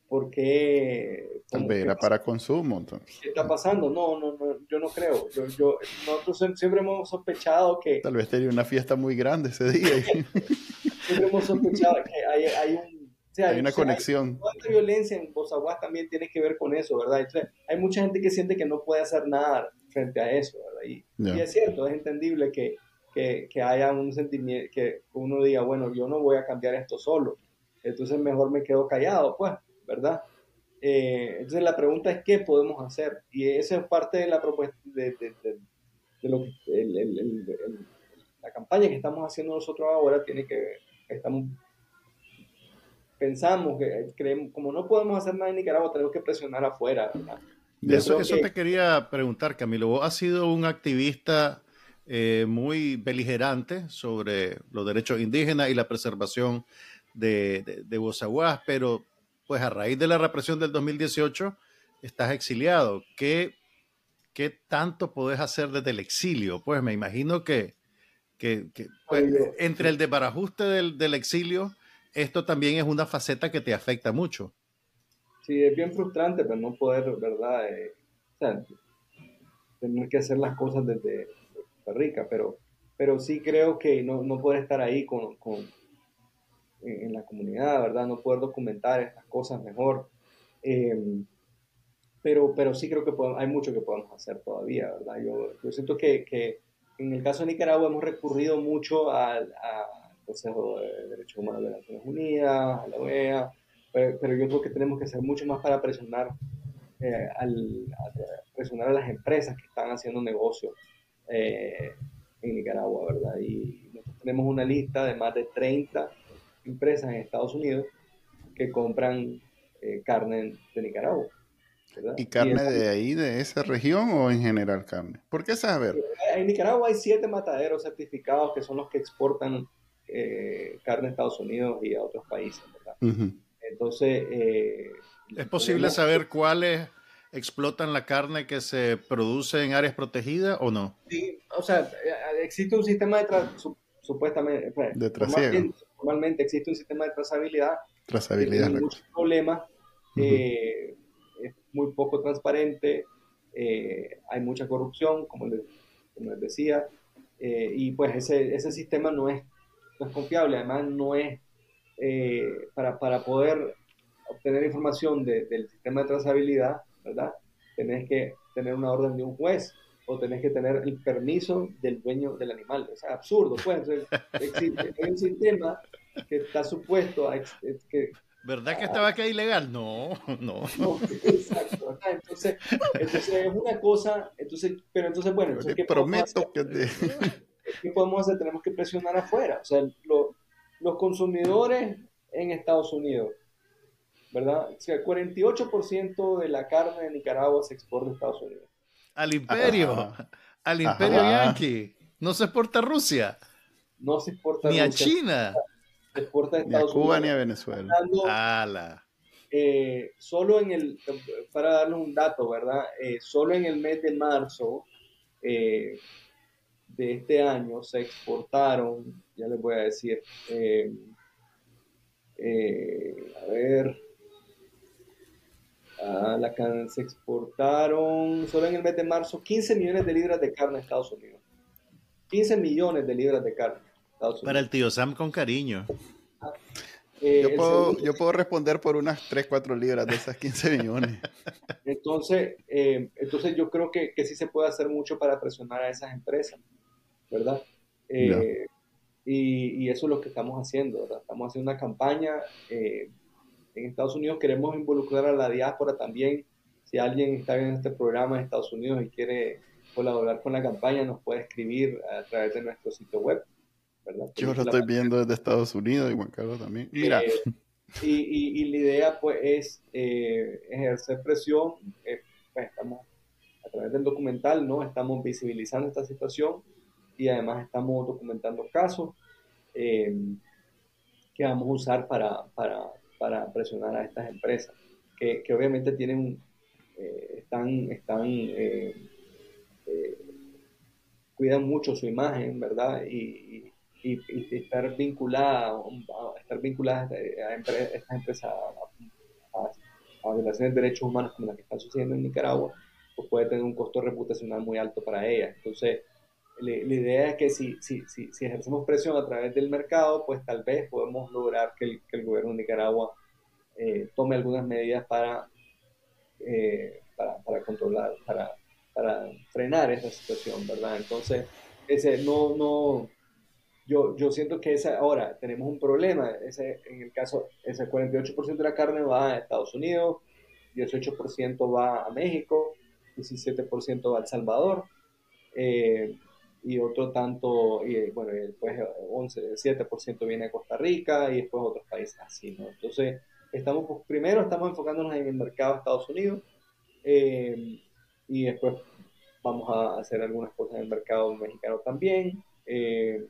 ¿Por qué? Tal vez era para consumo. Entonces. ¿Qué está pasando? No, no, no, yo no creo. Yo, yo, nosotros siempre hemos sospechado que... Tal vez tenía una fiesta muy grande ese día. siempre hemos sospechado que hay, hay un hay una conexión. La violencia en Bozaguas también tiene que ver con eso, ¿verdad? hay mucha gente que siente que no puede hacer nada frente a eso, ¿verdad? Y, y es cierto, es entendible que, que, que, haya un sentimiento, que uno diga, bueno, yo no voy a cambiar esto solo, entonces mejor me quedo callado, pues, ¿verdad? Eh, entonces la pregunta es, ¿qué podemos hacer? Y esa es parte de la propuesta, de, de, de, lo que, el, el, la campaña que estamos haciendo nosotros ahora tiene que ver, estamos pensamos que creemos, como no podemos hacer nada en Nicaragua, tenemos que presionar afuera. eso, eso te quería preguntar, Camilo. Vos has sido un activista eh, muy beligerante sobre los derechos indígenas y la preservación de, de, de pero pues a raíz de la represión del 2018 estás exiliado. ¿Qué, qué tanto podés hacer desde el exilio? Pues me imagino que, que, pues, entre el desbarajuste del, del exilio esto también es una faceta que te afecta mucho. Sí, es bien frustrante, pero no poder, ¿verdad? Eh, o sea, tener que hacer las cosas desde Costa Rica, pero, pero sí creo que no, no poder estar ahí con, con en, la comunidad, ¿verdad? No poder documentar estas cosas mejor. Em, pero, pero sí creo que hay mucho que podemos hacer todavía, ¿verdad? Yo, yo siento que, que, en el caso de Nicaragua hemos recurrido mucho a Consejo de Derechos Humanos de Naciones Unidas, a la OEA, pero, yo creo que tenemos que hacer mucho más para presionar, eh, al, a, presionar a las empresas que están haciendo negocio eh, en Nicaragua, ¿verdad? Y nosotros tenemos una lista de más de 30 empresas en Estados Unidos que compran eh, carne de Nicaragua. ¿Y carne de ahí, de esa región o en general carne? ¿Por qué saber? En Nicaragua hay siete mataderos certificados que son los que exportan eh, carne a Estados Unidos y a otros países, ¿verdad? Entonces... Eh, ¿Es posible saber cuáles explotan la carne que se produce en áreas protegidas o no? Sí, o sea, eh, existe un sistema de supuestamente pues, de normalmente, normalmente, existe un sistema de trazabilidad. Trazabilidad. Muchos problemas. es muy poco transparente. hay mucha corrupción, como les, como les decía. y pues ese, ese sistema no es no es confiable, además no es eh, para, para, poder obtener información del sistema de trazabilidad, ¿verdad? Tenés que tener una orden de un juez o tenés que tener el permiso del dueño del animal. O sea, absurdo, pues. existe un sistema que está supuesto a... Que, ¿Verdad que estaba acá ilegal? No, no. exacto. Entonces, entonces es una cosa, entonces, pero entonces, bueno, entonces, ¿qué prometo que te... ¿qué podemos hacer? Tenemos que presionar afuera. O sea, los consumidores en Estados Unidos, ¿verdad? O sea, el 48% de la carne de Nicaragua se exporta a Estados Unidos. Al imperio, al imperio yankee. No se exporta a Rusia. No se exporta a Ni a China. Exporta a Estados ni a Cuba ni a Venezuela. Eh, solo en el, para darles un dato, ¿verdad? Eh, solo en el mes de marzo, eh, de este año se exportaron, ya les voy a decir, a ver, a la se exportaron solo en el mes de marzo 15 millones de libras de carne a Estados Unidos. 15 millones de libras de carne. Estados Unidos. Para el tío Sam con cariño. Ah, eh, yo, puedo, yo, puedo, responder por unas 3, 4 libras de esas 15 millones. Entonces, entonces yo creo que, que sí se puede hacer mucho para presionar a esas empresas. ¿verdad? Eh, y, eso es lo que estamos haciendo, ¿verdad? Estamos haciendo una campaña. Eh, en Estados Unidos queremos involucrar a la diáspora también. Si alguien está viendo este programa en Estados Unidos y quiere colaborar con la campaña, nos puede escribir a través de nuestro sitio web. ¿Verdad? Yo lo estoy viendo desde Estados Unidos y Juan Carlos también. Mira. Eh, y, y, la idea pues es ejercer presión. pues, estamos a través del documental, ¿no? Estamos visibilizando esta situación y además estamos documentando casos eh, que vamos a usar para, para, para, presionar a estas empresas, que, que obviamente tienen, eh, están, están cuidan mucho su imagen, ¿verdad? Y, y, estar vinculada, estar vinculadas a, estas empresas a, violaciones de derechos humanos como las que están sucediendo en Nicaragua, pues puede tener un costo reputacional muy alto para ellas. Entonces, la, idea es que si, si, si, si, ejercemos presión a través del mercado, pues tal vez podemos lograr que el, que el gobierno de Nicaragua eh, tome algunas medidas para, eh, para, para, controlar, para, para frenar esa situación, ¿verdad? Entonces, ese no, no, yo, yo siento que esa, ahora tenemos un problema, ese, en el caso, ese 48% de la carne va a Estados Unidos, 18% va a México, 17% va a El Salvador, eh, y otro tanto, y bueno, después 11, 7% viene a Costa Rica y después otros países así, ¿no? Entonces, estamos, pues, primero estamos enfocándonos en el mercado de Estados Unidos, eh, y después vamos a hacer algunas cosas en el mercado mexicano también. Eh,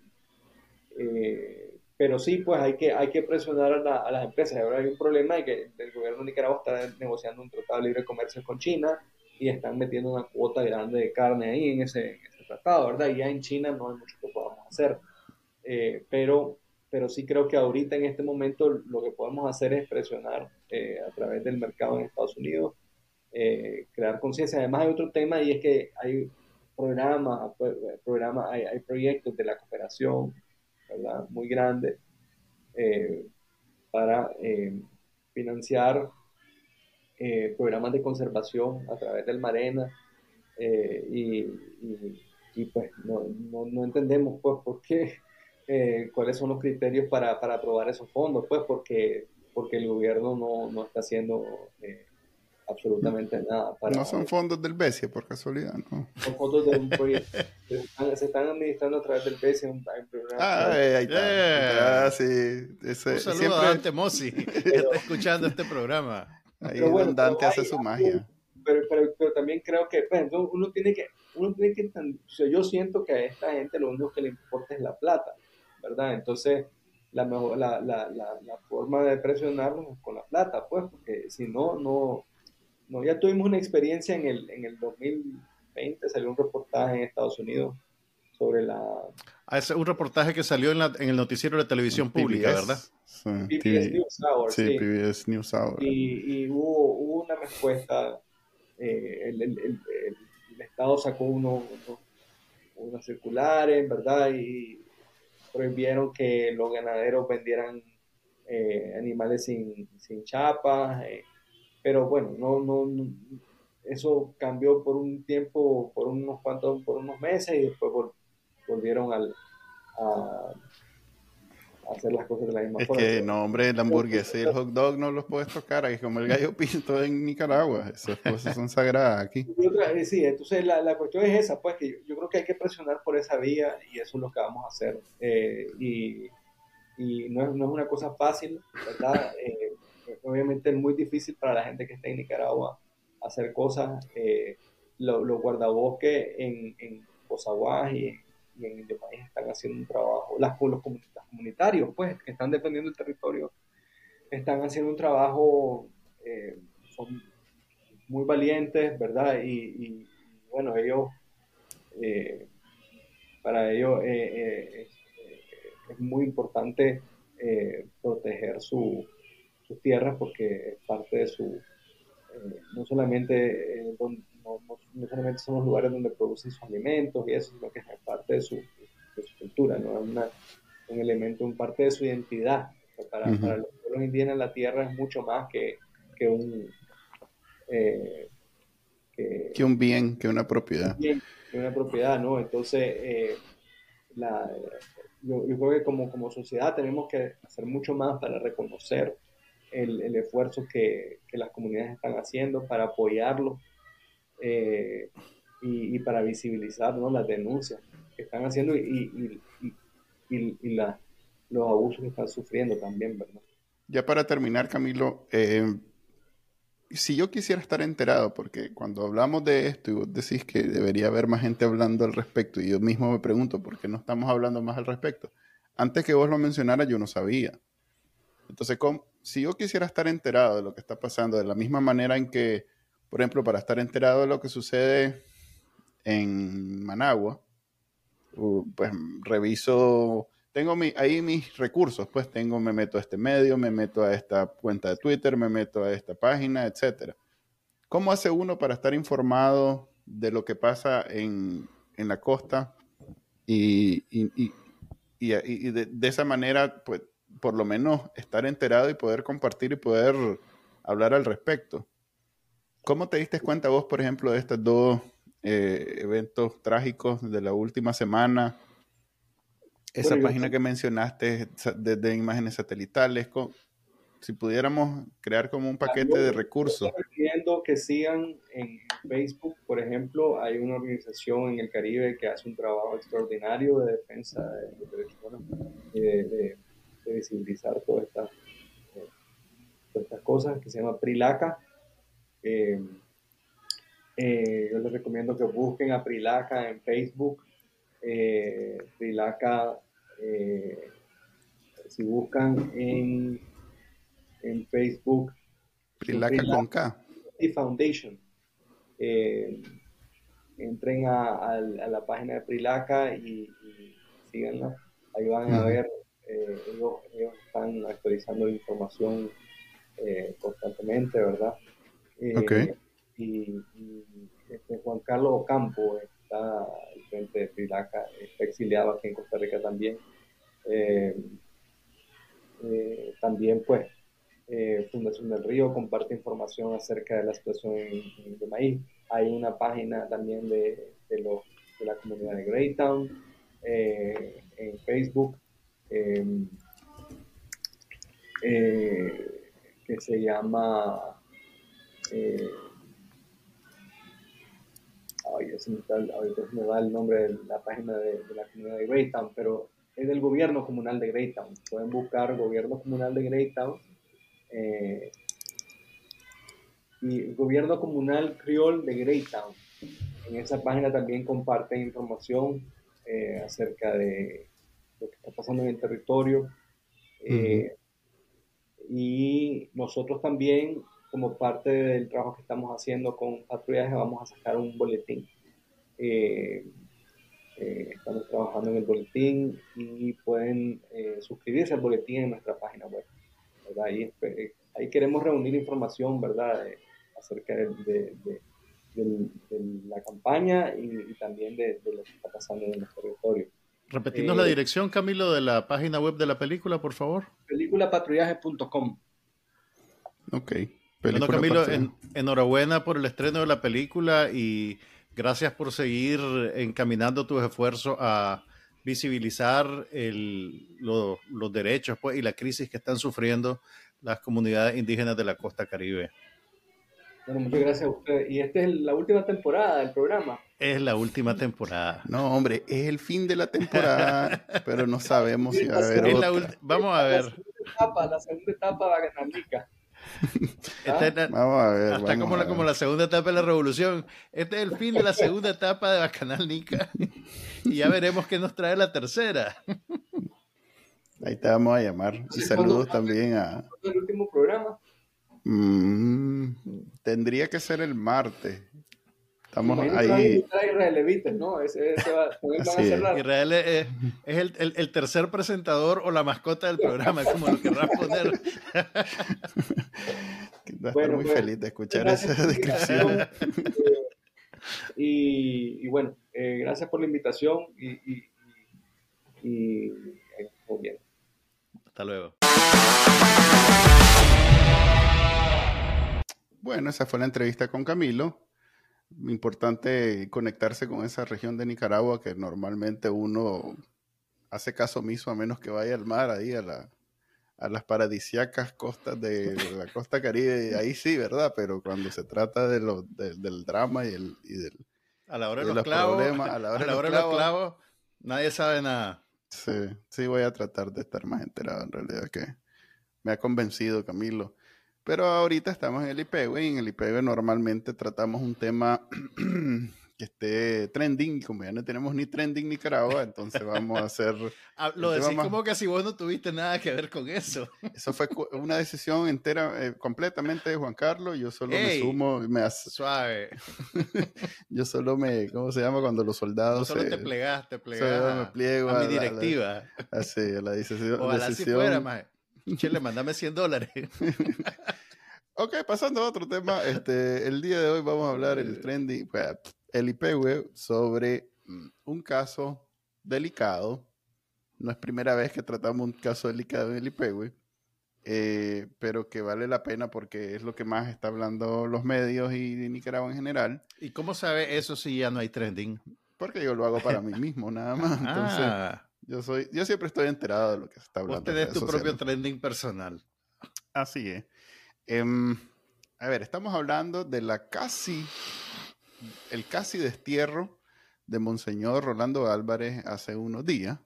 eh, pero sí, pues hay que, hay que presionar a, las empresas. Ahora hay un problema de que el gobierno de Nicaragua está negociando un tratado de libre comercio con China y están metiendo una cuota grande de carne ahí en ese, tratado, ¿verdad? Y ya en China no hay mucho que podamos hacer. Eh, pero, pero sí creo que ahorita en este momento lo que podemos hacer es presionar a través del mercado en Estados Unidos eh, crear conciencia. Además hay otro tema y es que hay programas, programas hay, hay proyectos de la cooperación, ¿verdad? Muy grandes eh, para eh, financiar programas de conservación a través del Marena y, y, pues no, no, no, entendemos pues por qué, cuáles son los criterios para, para aprobar esos fondos, pues porque, porque el gobierno no, no está haciendo absolutamente nada. no son fondos del BESIA, por casualidad, ¿no? Son fondos de un proyecto. se, están, administrando a través del BESIA. Un, programa. Ah, ahí está. Ah, sí. Ese, un saludo siempre... a Dante Mossi, que está escuchando este programa. Ahí bueno, Dante hace su magia. Pero, pero, pero, también creo que pues, uno tiene que, uno tiene que o sea, yo siento que a esta gente lo único que le importa es la plata, ¿verdad? Entonces, la, mejor, la, la, la, la forma de presionarlos es con la plata, pues, porque si no, no, no, ya tuvimos una experiencia en el, en el 2020, salió un reportaje en Estados Unidos sobre la... Ah, es un reportaje que salió en, la, en el noticiero de televisión pública, ¿verdad? Sí, PBS News Hour. Sí, PBS News Hour. Y, y hubo, hubo, una respuesta, eh, el, el, el, el, Estado sacó unos, unos circulares, ¿verdad? Y prohibieron que los ganaderos vendieran eh, animales sin, sin chapas. Eh, pero bueno, no, no, eso cambió por un tiempo, por unos cuantos, por unos meses y después volvieron al, a, hacer las cosas de la misma forma. Es que no, hombre, la hamburguesa y el hot dog no los puedes tocar, es como el gallo pinto en Nicaragua, esas cosas son sagradas aquí. Eh, sí, entonces la, la, cuestión es esa, pues que yo, creo que hay que presionar por esa vía y eso es lo que vamos a hacer. Eh, y, y no, es, no, es, una cosa fácil, ¿verdad? Eh, obviamente es muy difícil para la gente que está en Nicaragua hacer cosas. Eh, los guardabosques en, en y, en el país están haciendo un trabajo, las, los comunitarios, pues, que están defendiendo el territorio, están haciendo un trabajo, eh, son muy valientes, ¿verdad? Y, bueno, ellos, eh, para ellos es, muy importante proteger su, sus tierras porque es parte de su, eh, no, solamente, eh, no, solamente son los lugares donde producen sus alimentos y eso, sino que es parte de su, de su cultura, ¿no? es una, un elemento, un parte de su identidad. para, para, los pueblos indígenas la tierra es mucho más que, que un... Eh, que, un bien, que una propiedad. que una propiedad, ¿no? Entonces, la, yo, yo, creo que como, como sociedad tenemos que hacer mucho más para reconocer el, esfuerzo que, las comunidades están haciendo para apoyarlo eh, y, para visibilizar las denuncias que están haciendo y, y, los abusos que están sufriendo también, ¿verdad? Ya para terminar, Camilo, eh, si yo quisiera estar enterado, porque cuando hablamos de esto y vos decís que debería haber más gente hablando al respecto, y yo mismo me pregunto por qué no estamos hablando más al respecto. Antes que vos lo mencionaras, yo no sabía. Entonces, si yo quisiera estar enterado de lo que está pasando, de la misma manera en que, por ejemplo, para estar enterado de lo que sucede en Managua, pues reviso tengo ahí mis recursos, pues tengo, me meto a este medio, me meto a esta cuenta de Twitter, me meto a esta página, etcétera. ¿Cómo hace uno para estar informado de lo que pasa en, la costa y, de, de, esa manera, pues, por lo menos estar enterado y poder compartir y poder hablar al respecto? ¿Cómo te diste cuenta vos, por ejemplo, de estos dos eh, eventos trágicos de la última semana? Esa página que mencionaste de, imágenes satelitales, si pudiéramos crear como un paquete de recursos. Estoy que sigan en Facebook, por ejemplo, hay una organización en el Caribe que hace un trabajo extraordinario de defensa de los derechos humanos, de, visibilizar todas estas, eh, todas estas cosas, que se llama Prilaca. Eh, eh, yo les recomiendo que busquen a Prilaca en Facebook. Prilaca eh, si buscan en, en Facebook, Prilaca con K. Foundation. Entren a, la página de Prilaca y, síganla. Ahí van a ver, eh, ellos, están actualizando información constantemente, ¿verdad? Y, este Juan Carlos Ocampo está frente de Prilaca, está exiliado aquí en Costa Rica también. Eh, eh, también, pues, eh, Fundación del Río comparte información acerca de la situación de maíz. Hay una página también de, de, de la comunidad de Greytown en Facebook que se llama ay, se ahorita se me va el nombre de la página de, la comunidad de Greytown, pero es del gobierno comunal de Greytown. Pueden buscar gobierno comunal de Greytown. Eh, y gobierno comunal criol de Greytown. En esa página también comparten información eh, acerca de lo que está pasando en el territorio. Eh, y nosotros también como parte del trabajo que estamos haciendo con patrullaje, vamos a sacar un boletín. Eh, eh, estamos trabajando en el boletín y pueden eh, suscribirse al boletín en nuestra página web. Ahí, ahí, queremos reunir información ¿verdad? acerca de, la campaña y, también de, lo que está pasando en nuestro territorio. Repetimos la dirección, Camilo, de la página web de la película, por favor. Peliculapatrullaje.com. Ok. Bueno, Camilo, enhorabuena por el estreno de la película y gracias por seguir encaminando tus esfuerzos a visibilizar los derechos pues, y la crisis que están sufriendo las comunidades indígenas de la costa caribe. Bueno, muchas gracias a usted. Y esta es la última temporada del programa. Es la última temporada. No, hombre, es el fin de la temporada, pero no sabemos si va a haber otra. Vamos a ver. La segunda etapa, la segunda etapa va a ganar Vamos a ver. Hasta como, La, como la segunda etapa de la revolución. Este es el fin de la segunda etapa de Bacanal Nica. Y ya veremos qué nos trae la tercera. Ahí te vamos a llamar. Y saludos también a. ¿El último programa? Mm, tendría que ser el martes. Estamos ahí. Israel ¿no? Ese, va, a Israel es, el, el, el, tercer presentador o la mascota del programa, como lo querrás poner. Estoy muy pues, feliz de escuchar esa descripción. y, y, bueno, eh, gracias por la invitación y, y, y eh, muy bien. Hasta luego. Bueno, esa fue la entrevista con Camilo importante conectarse con esa región de Nicaragua que normalmente uno hace caso omiso a menos que vaya al mar ahí a, la, a las paradisiacas costas de, la costa caribe, ahí sí, ¿verdad? Pero cuando se trata de lo, del drama y, el, y del... A la hora de, los, clavos, a la hora, de, los clavos, nadie sabe nada. Sí, sí voy a tratar de estar más enterado en realidad que me ha convencido Camilo. Pero ahorita estamos en el IPW y en el IPW normalmente tratamos un tema que esté trending, como ya no tenemos ni trending Nicaragua, entonces vamos a hacer... Ah, lo decís como que si vos no tuviste nada que ver con eso. Eso fue una decisión entera, eh, completamente de Juan Carlos, yo solo me sumo, me hace... Suave. yo solo me, ¿cómo se llama? Cuando los soldados... solo te plegas, te plegas. me pliego a, mi directiva. así, a la decisión. Ojalá si fuera, más. Chile, mandame 100 dólares. ok, pasando a otro tema. Este, el día de hoy vamos a hablar el trending, el IPW sobre mm, un caso delicado. No es primera vez que tratamos un caso delicado en el IPW, eh, pero que vale la pena porque es lo que más está hablando los medios y Nicaragua en general. ¿Y cómo sabe eso si ya no hay trending? Porque yo lo hago para mí mismo, nada más. Entonces, ah. Yo, soy, yo siempre estoy enterado de lo que se está hablando. Vos tenés tu propio trending personal. Así es. Em, a ver, estamos hablando de la casi el casi destierro de Monseñor Rolando Álvarez hace unos días.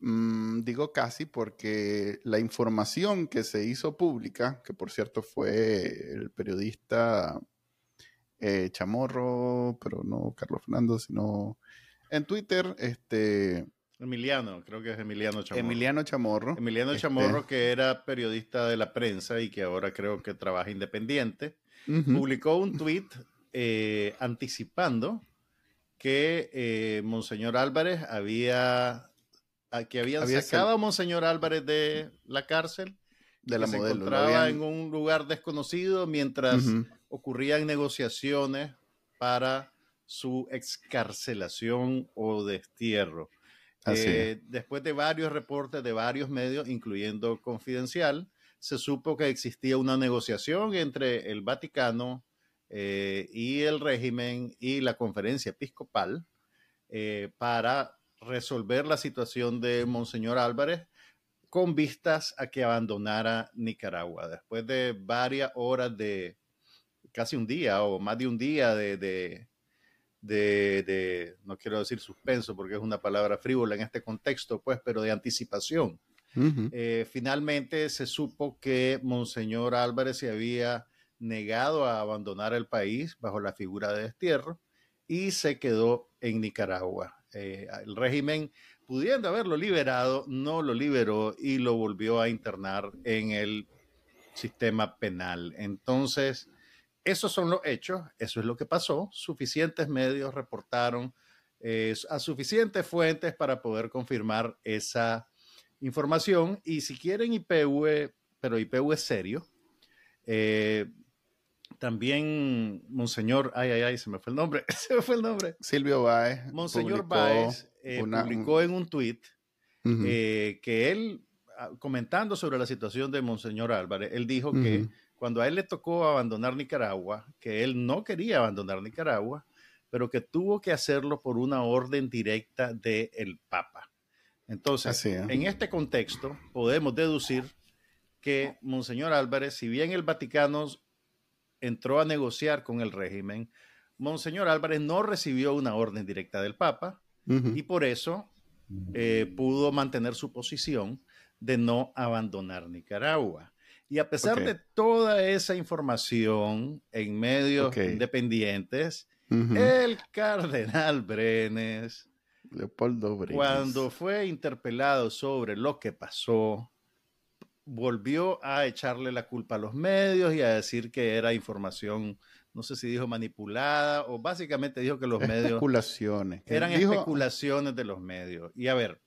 Mm, digo casi porque la información que se hizo pública, que por cierto fue el periodista eh, Chamorro, pero no Carlos Fernando, sino en Twitter, este... Emiliano, creo que es Emiliano Chamorro. Emiliano Chamorro. Emiliano este Chamorro, que era periodista de la prensa y que ahora creo que trabaja independiente, publicó un tweet eh, anticipando que eh, Monseñor Álvarez había, que habían sacado a Monseñor Álvarez de la cárcel, de la se encontraba en un lugar desconocido mientras ocurrían negociaciones para su excarcelación o destierro. Eh, después de varios reportes de varios medios, incluyendo Confidencial, se supo que existía una negociación entre el Vaticano, eh, y el régimen y la conferencia episcopal eh, para resolver la situación de Monseñor Álvarez con vistas a que abandonara Nicaragua. Después de varias horas de, casi un día o más de un día de, de, de, no quiero decir suspenso porque es una palabra frívola en este contexto, pues, pero de anticipación. Eh, finalmente se supo que Monseñor Álvarez se había negado a abandonar el país bajo la figura de destierro y se quedó en Nicaragua. Eh, el régimen, pudiendo haberlo liberado, no lo liberó y lo volvió a internar en el sistema penal. Entonces, esos son los hechos, eso es lo que pasó. Suficientes medios reportaron eh, a suficientes fuentes para poder confirmar esa información. Y si quieren IPV, pero IPV es serio, eh, también Monseñor, ay, ay, ay, se me fue el nombre, se me fue el nombre. Silvio Báez. Monseñor Báez eh, publicó en un tuit eh, que él, ah, comentando sobre la situación de Monseñor Álvarez, él dijo que cuando a él le tocó abandonar Nicaragua, que él no quería abandonar Nicaragua, pero que tuvo que hacerlo por una orden directa del Papa. Entonces, en este contexto, podemos deducir que Monseñor Álvarez, si bien el Vaticano entró a negociar con el régimen, Monseñor Álvarez no recibió una orden directa del Papa y por eso eh, pudo mantener su posición de no abandonar Nicaragua. Y a pesar de toda esa información en medios independientes, el cardenal Brenes, Leopoldo Brenes, cuando fue interpelado sobre lo que pasó, volvió a echarle la culpa a los medios y a decir que era información, no sé si dijo manipulada o básicamente dijo que los medios... Especulaciones. Eran especulaciones de los medios. Y a ver,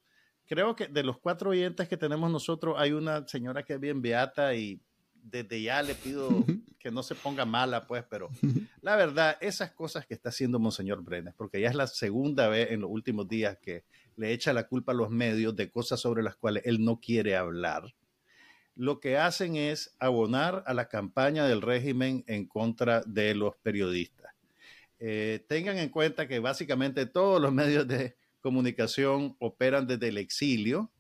creo que de los cuatro oyentes que tenemos nosotros hay una señora que es bien beata y desde ya le pido que no se ponga mala, pues, pero la verdad, esas cosas que está haciendo Monseñor Brenes, porque ya es la segunda vez en los últimos días que le echa la culpa a los medios de cosas sobre las cuales él no quiere hablar lo que hacen es abonar a la campaña del régimen en contra de los periodistas. Eh, tengan en cuenta que básicamente todos los medios de comunicación operan desde el exilio,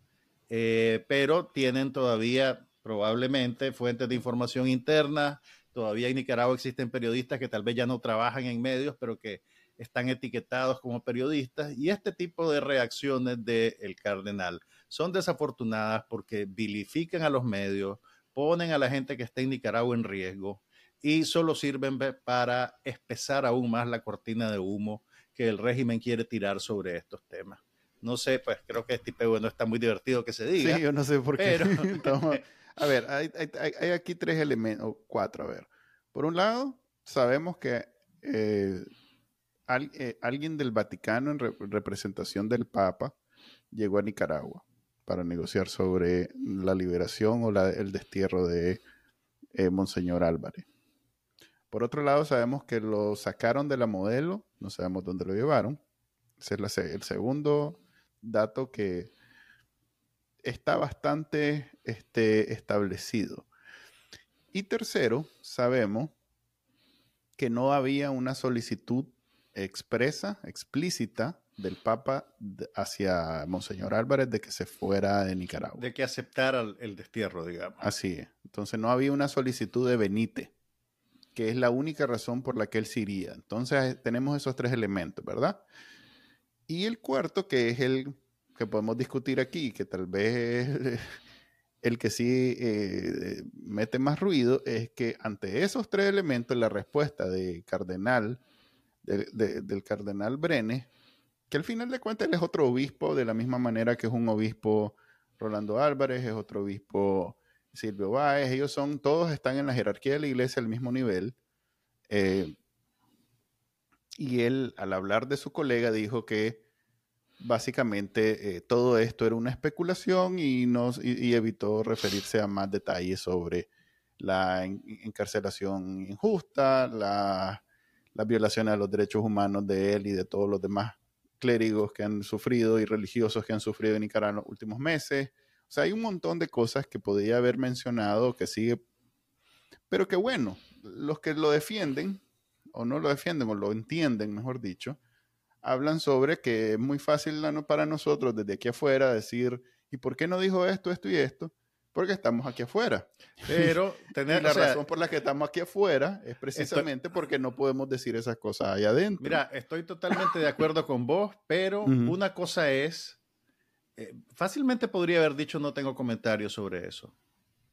eh, pero tienen todavía probablemente fuentes de información interna. Todavía en Nicaragua existen periodistas que tal vez ya no trabajan en medios, pero que están etiquetados como periodistas. Y este tipo de reacciones del cardenal son desafortunadas porque vilifican a los medios, ponen a la gente que está en Nicaragua en riesgo y solo sirven para espesar aún más la cortina de humo que el régimen quiere tirar sobre estos temas. No sé, pues creo que este bueno está muy divertido que se diga. Sí, yo no sé por qué. a ver, hay, aquí tres elementos, o cuatro, a ver. Por un lado, sabemos que eh, eh, alguien del Vaticano en representación del Papa llegó a Nicaragua para negociar sobre la liberación o el destierro de eh, Monseñor Álvarez. Por otro lado, sabemos que lo sacaron de la modelo, no sabemos dónde lo llevaron. Ese es el segundo dato que está bastante este, establecido. Y tercero, sabemos que no había una solicitud expresa, explícita del Papa hacia Monseñor Álvarez de que se fuera de Nicaragua. De que aceptara el destierro, digamos. Así es. Entonces no había una solicitud de Benítez, que es la única razón por la que él se iría. Entonces tenemos esos tres elementos, ¿verdad? Y el cuarto, que es el que podemos discutir aquí, que tal vez el que sí eh, mete más ruido, es que ante esos tres elementos, la respuesta de Cardenal del cardenal Brenes, que al final de cuentas él es otro obispo, de la misma manera que es un obispo Rolando Álvarez, es otro obispo Silvio Báez, ellos son, todos están en la jerarquía de la iglesia al mismo nivel. Eh, y él, al hablar de su colega, dijo que básicamente eh, todo esto era una especulación y, y, evitó referirse a más detalles sobre la encarcelación injusta, la las violaciones a los derechos humanos de él y de todos los demás clérigos que han sufrido y religiosos que han sufrido en Nicaragua en los últimos meses. O sea, hay un montón de cosas que podía haber mencionado que sigue, pero que bueno, los que lo defienden, o no lo defienden, o lo entienden, mejor dicho, hablan sobre que es muy fácil para nosotros desde aquí afuera decir, ¿y por qué no dijo esto, esto y esto? porque estamos aquí afuera. Pero tener, la razón por la que estamos aquí afuera es precisamente porque no podemos decir esas cosas allá adentro. Mira, estoy totalmente de acuerdo con vos, pero una cosa es, eh, fácilmente podría haber dicho no tengo comentarios sobre eso,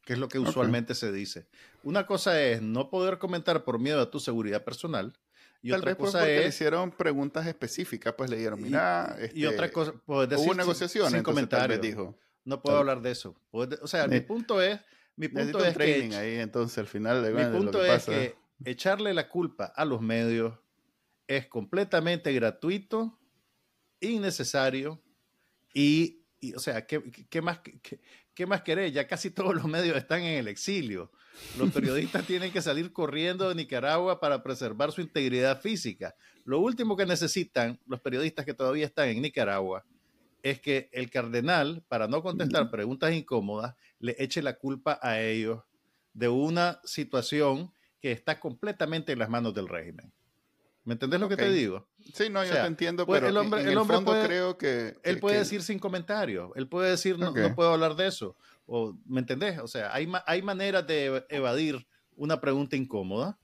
que es lo que usualmente se dice. Una cosa es no poder comentar por miedo a tu seguridad personal. Y otra cosa es, le hicieron preguntas específicas, pues le dieron, mira, y, otra este, cosa, pues decir, hubo negociaciones, sin, comentarios. dijo no puedo hablar de eso. O sea, mi punto es, mi punto es que ahí, entonces al final mi punto es que echarle la culpa a los medios es completamente gratuito, innecesario y, o sea, ¿qué, qué más, qué, qué, más querés? Ya casi todos los medios están en el exilio. Los periodistas tienen que salir corriendo de Nicaragua para preservar su integridad física. Lo último que necesitan los periodistas que todavía están en Nicaragua es que el cardenal, para no contestar preguntas incómodas, le eche la culpa a ellos de una situación que está completamente en las manos del régimen. ¿Me entendés lo que te digo? Sí, no, yo te entiendo, pues, pero el hombre, el, hombre puede, creo que... Él puede decir sin comentario, él puede decir no, no, puedo hablar de eso, o, ¿me entendés? O sea, hay, hay maneras de evadir una pregunta incómoda.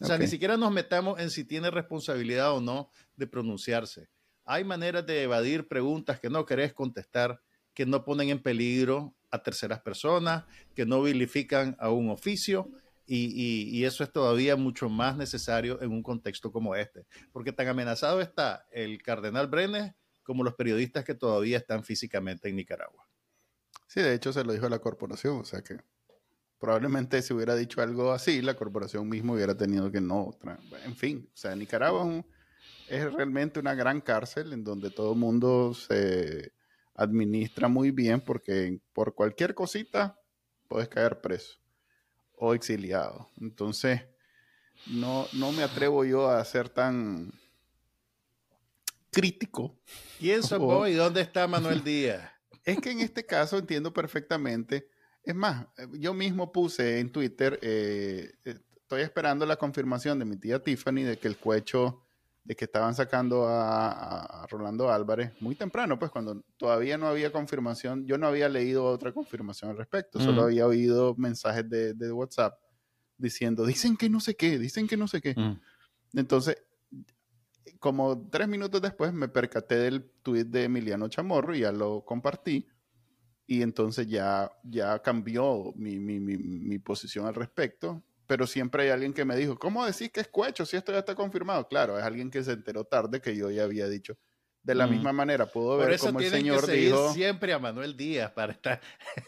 O sea, ni siquiera nos metamos en si tiene responsabilidad o no de pronunciarse. Hay maneras de evadir preguntas que no querés contestar, que no ponen en peligro a terceras personas, que no vilifican a un oficio. Y, eso es todavía mucho más necesario en un contexto como este, porque tan amenazado está el cardenal Brenes como los periodistas que todavía están físicamente en Nicaragua. Sí, de hecho se lo dijo a la corporación, o sea que probablemente si hubiera dicho algo así, la corporación misma hubiera tenido que no. En fin, o sea, Nicaragua es realmente una gran cárcel en donde todo el mundo se administra muy bien porque por cualquier cosita puedes caer preso o exiliado. Entonces, no, no me atrevo yo a ser tan crítico. ¿Quién vos y dónde está Manuel Díaz? Es que en este caso entiendo perfectamente. Es más, yo mismo puse en Twitter, eh, estoy esperando la confirmación de mi tía Tiffany de que el cuecho de que estaban sacando a, Rolando Álvarez muy temprano, pues cuando todavía no había confirmación, yo no había leído otra confirmación al respecto, solo había oído mensajes de, WhatsApp diciendo, dicen que no sé qué, dicen que no sé qué. Entonces, como tres minutos después me percaté del tweet de Emiliano Chamorro y ya lo compartí. y entonces ya, ya cambió mi, mi, mi, mi, posición al respecto. Pero siempre hay alguien que me dijo, ¿cómo decís que es cuecho si esto ya está confirmado? Claro, es alguien que se enteró tarde que yo ya había dicho. De la misma manera, puedo ver cómo el señor que dijo... siempre a Manuel Díaz para estar...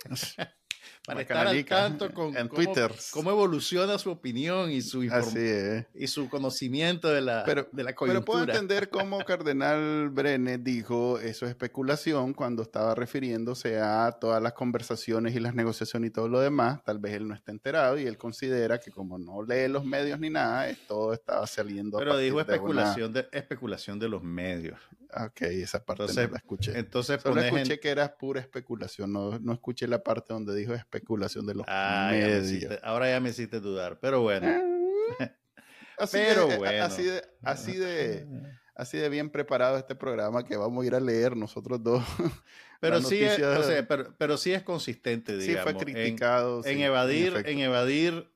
para estar al tanto con en cómo, Twitter. cómo evoluciona su opinión y su, y su conocimiento de la, pero, de la coyuntura. Pero puedo entender cómo Cardenal Brené dijo eso es especulación cuando estaba refiriéndose a todas las conversaciones y las negociaciones y todo lo demás. Tal vez él no está enterado y él considera que como no lee los medios ni nada, todo estaba saliendo. Pero dijo especulación, de, especulación de los medios. Ok, esa parte no la escuché. Entonces Solo escuché que era pura especulación, no, no escuché la parte donde dijo especulación de los ah, medios. ahora ya me hiciste dudar, pero bueno. así pero de, bueno. Así de, así de, así de bien preparado este programa que vamos a ir a leer nosotros dos. Pero sí, es, pero, pero, sí es consistente, digamos. Sí fue criticado. En, evadir, en, evadir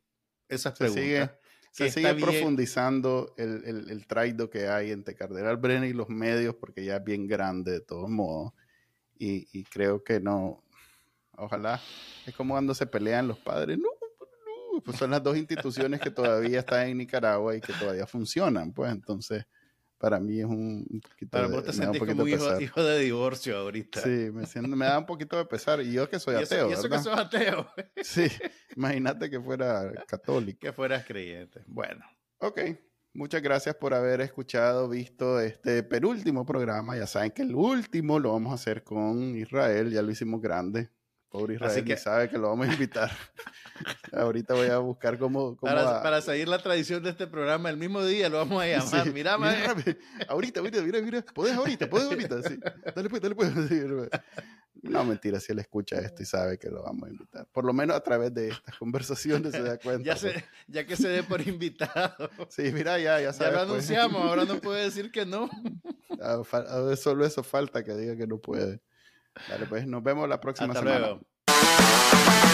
esas preguntas. Se sigue, profundizando el, el, el traido que hay entre Cardenal Brenner y los medios, porque ya es bien grande de todos modos. Y, y creo que no, Ojalá. Es como cuando se pelean los padres. No, no. Pues son las dos instituciones que todavía están en Nicaragua y que todavía funcionan. Pues entonces, para mí es un, poquito para vos te sentís como hijo, hijo, de divorcio ahorita. Sí, me, siento, me da un poquito de pesar. Y yo que soy ateo. Y eso, que soy ateo. sí, imagínate que fuera católico. Que fueras creyente. Bueno. Ok. Muchas gracias por haber escuchado, visto este penúltimo programa. Ya saben que el último lo vamos a hacer con Israel, ya lo hicimos grande. Pobre Israel, Así que sabe que lo vamos a invitar. Ahorita voy a buscar cómo... para, seguir la tradición de este programa, el mismo día lo vamos a llamar. Mira, mira ahorita, ahorita, mira, mira. Podés ahorita, podés ahorita. Sí. Dale pues, dale pues. no, mentira, si él escucha esto y sabe que lo vamos a invitar. Por lo menos a través de estas conversaciones se da cuenta. ya, se, ya que se dé por invitado. Sí, mira, ya, ya sabes. Ya lo pues. anunciamos, ahora no puede decir que no. solo eso falta, que diga que no puede. Dale, pues nos vemos la próxima Hasta semana. Luego.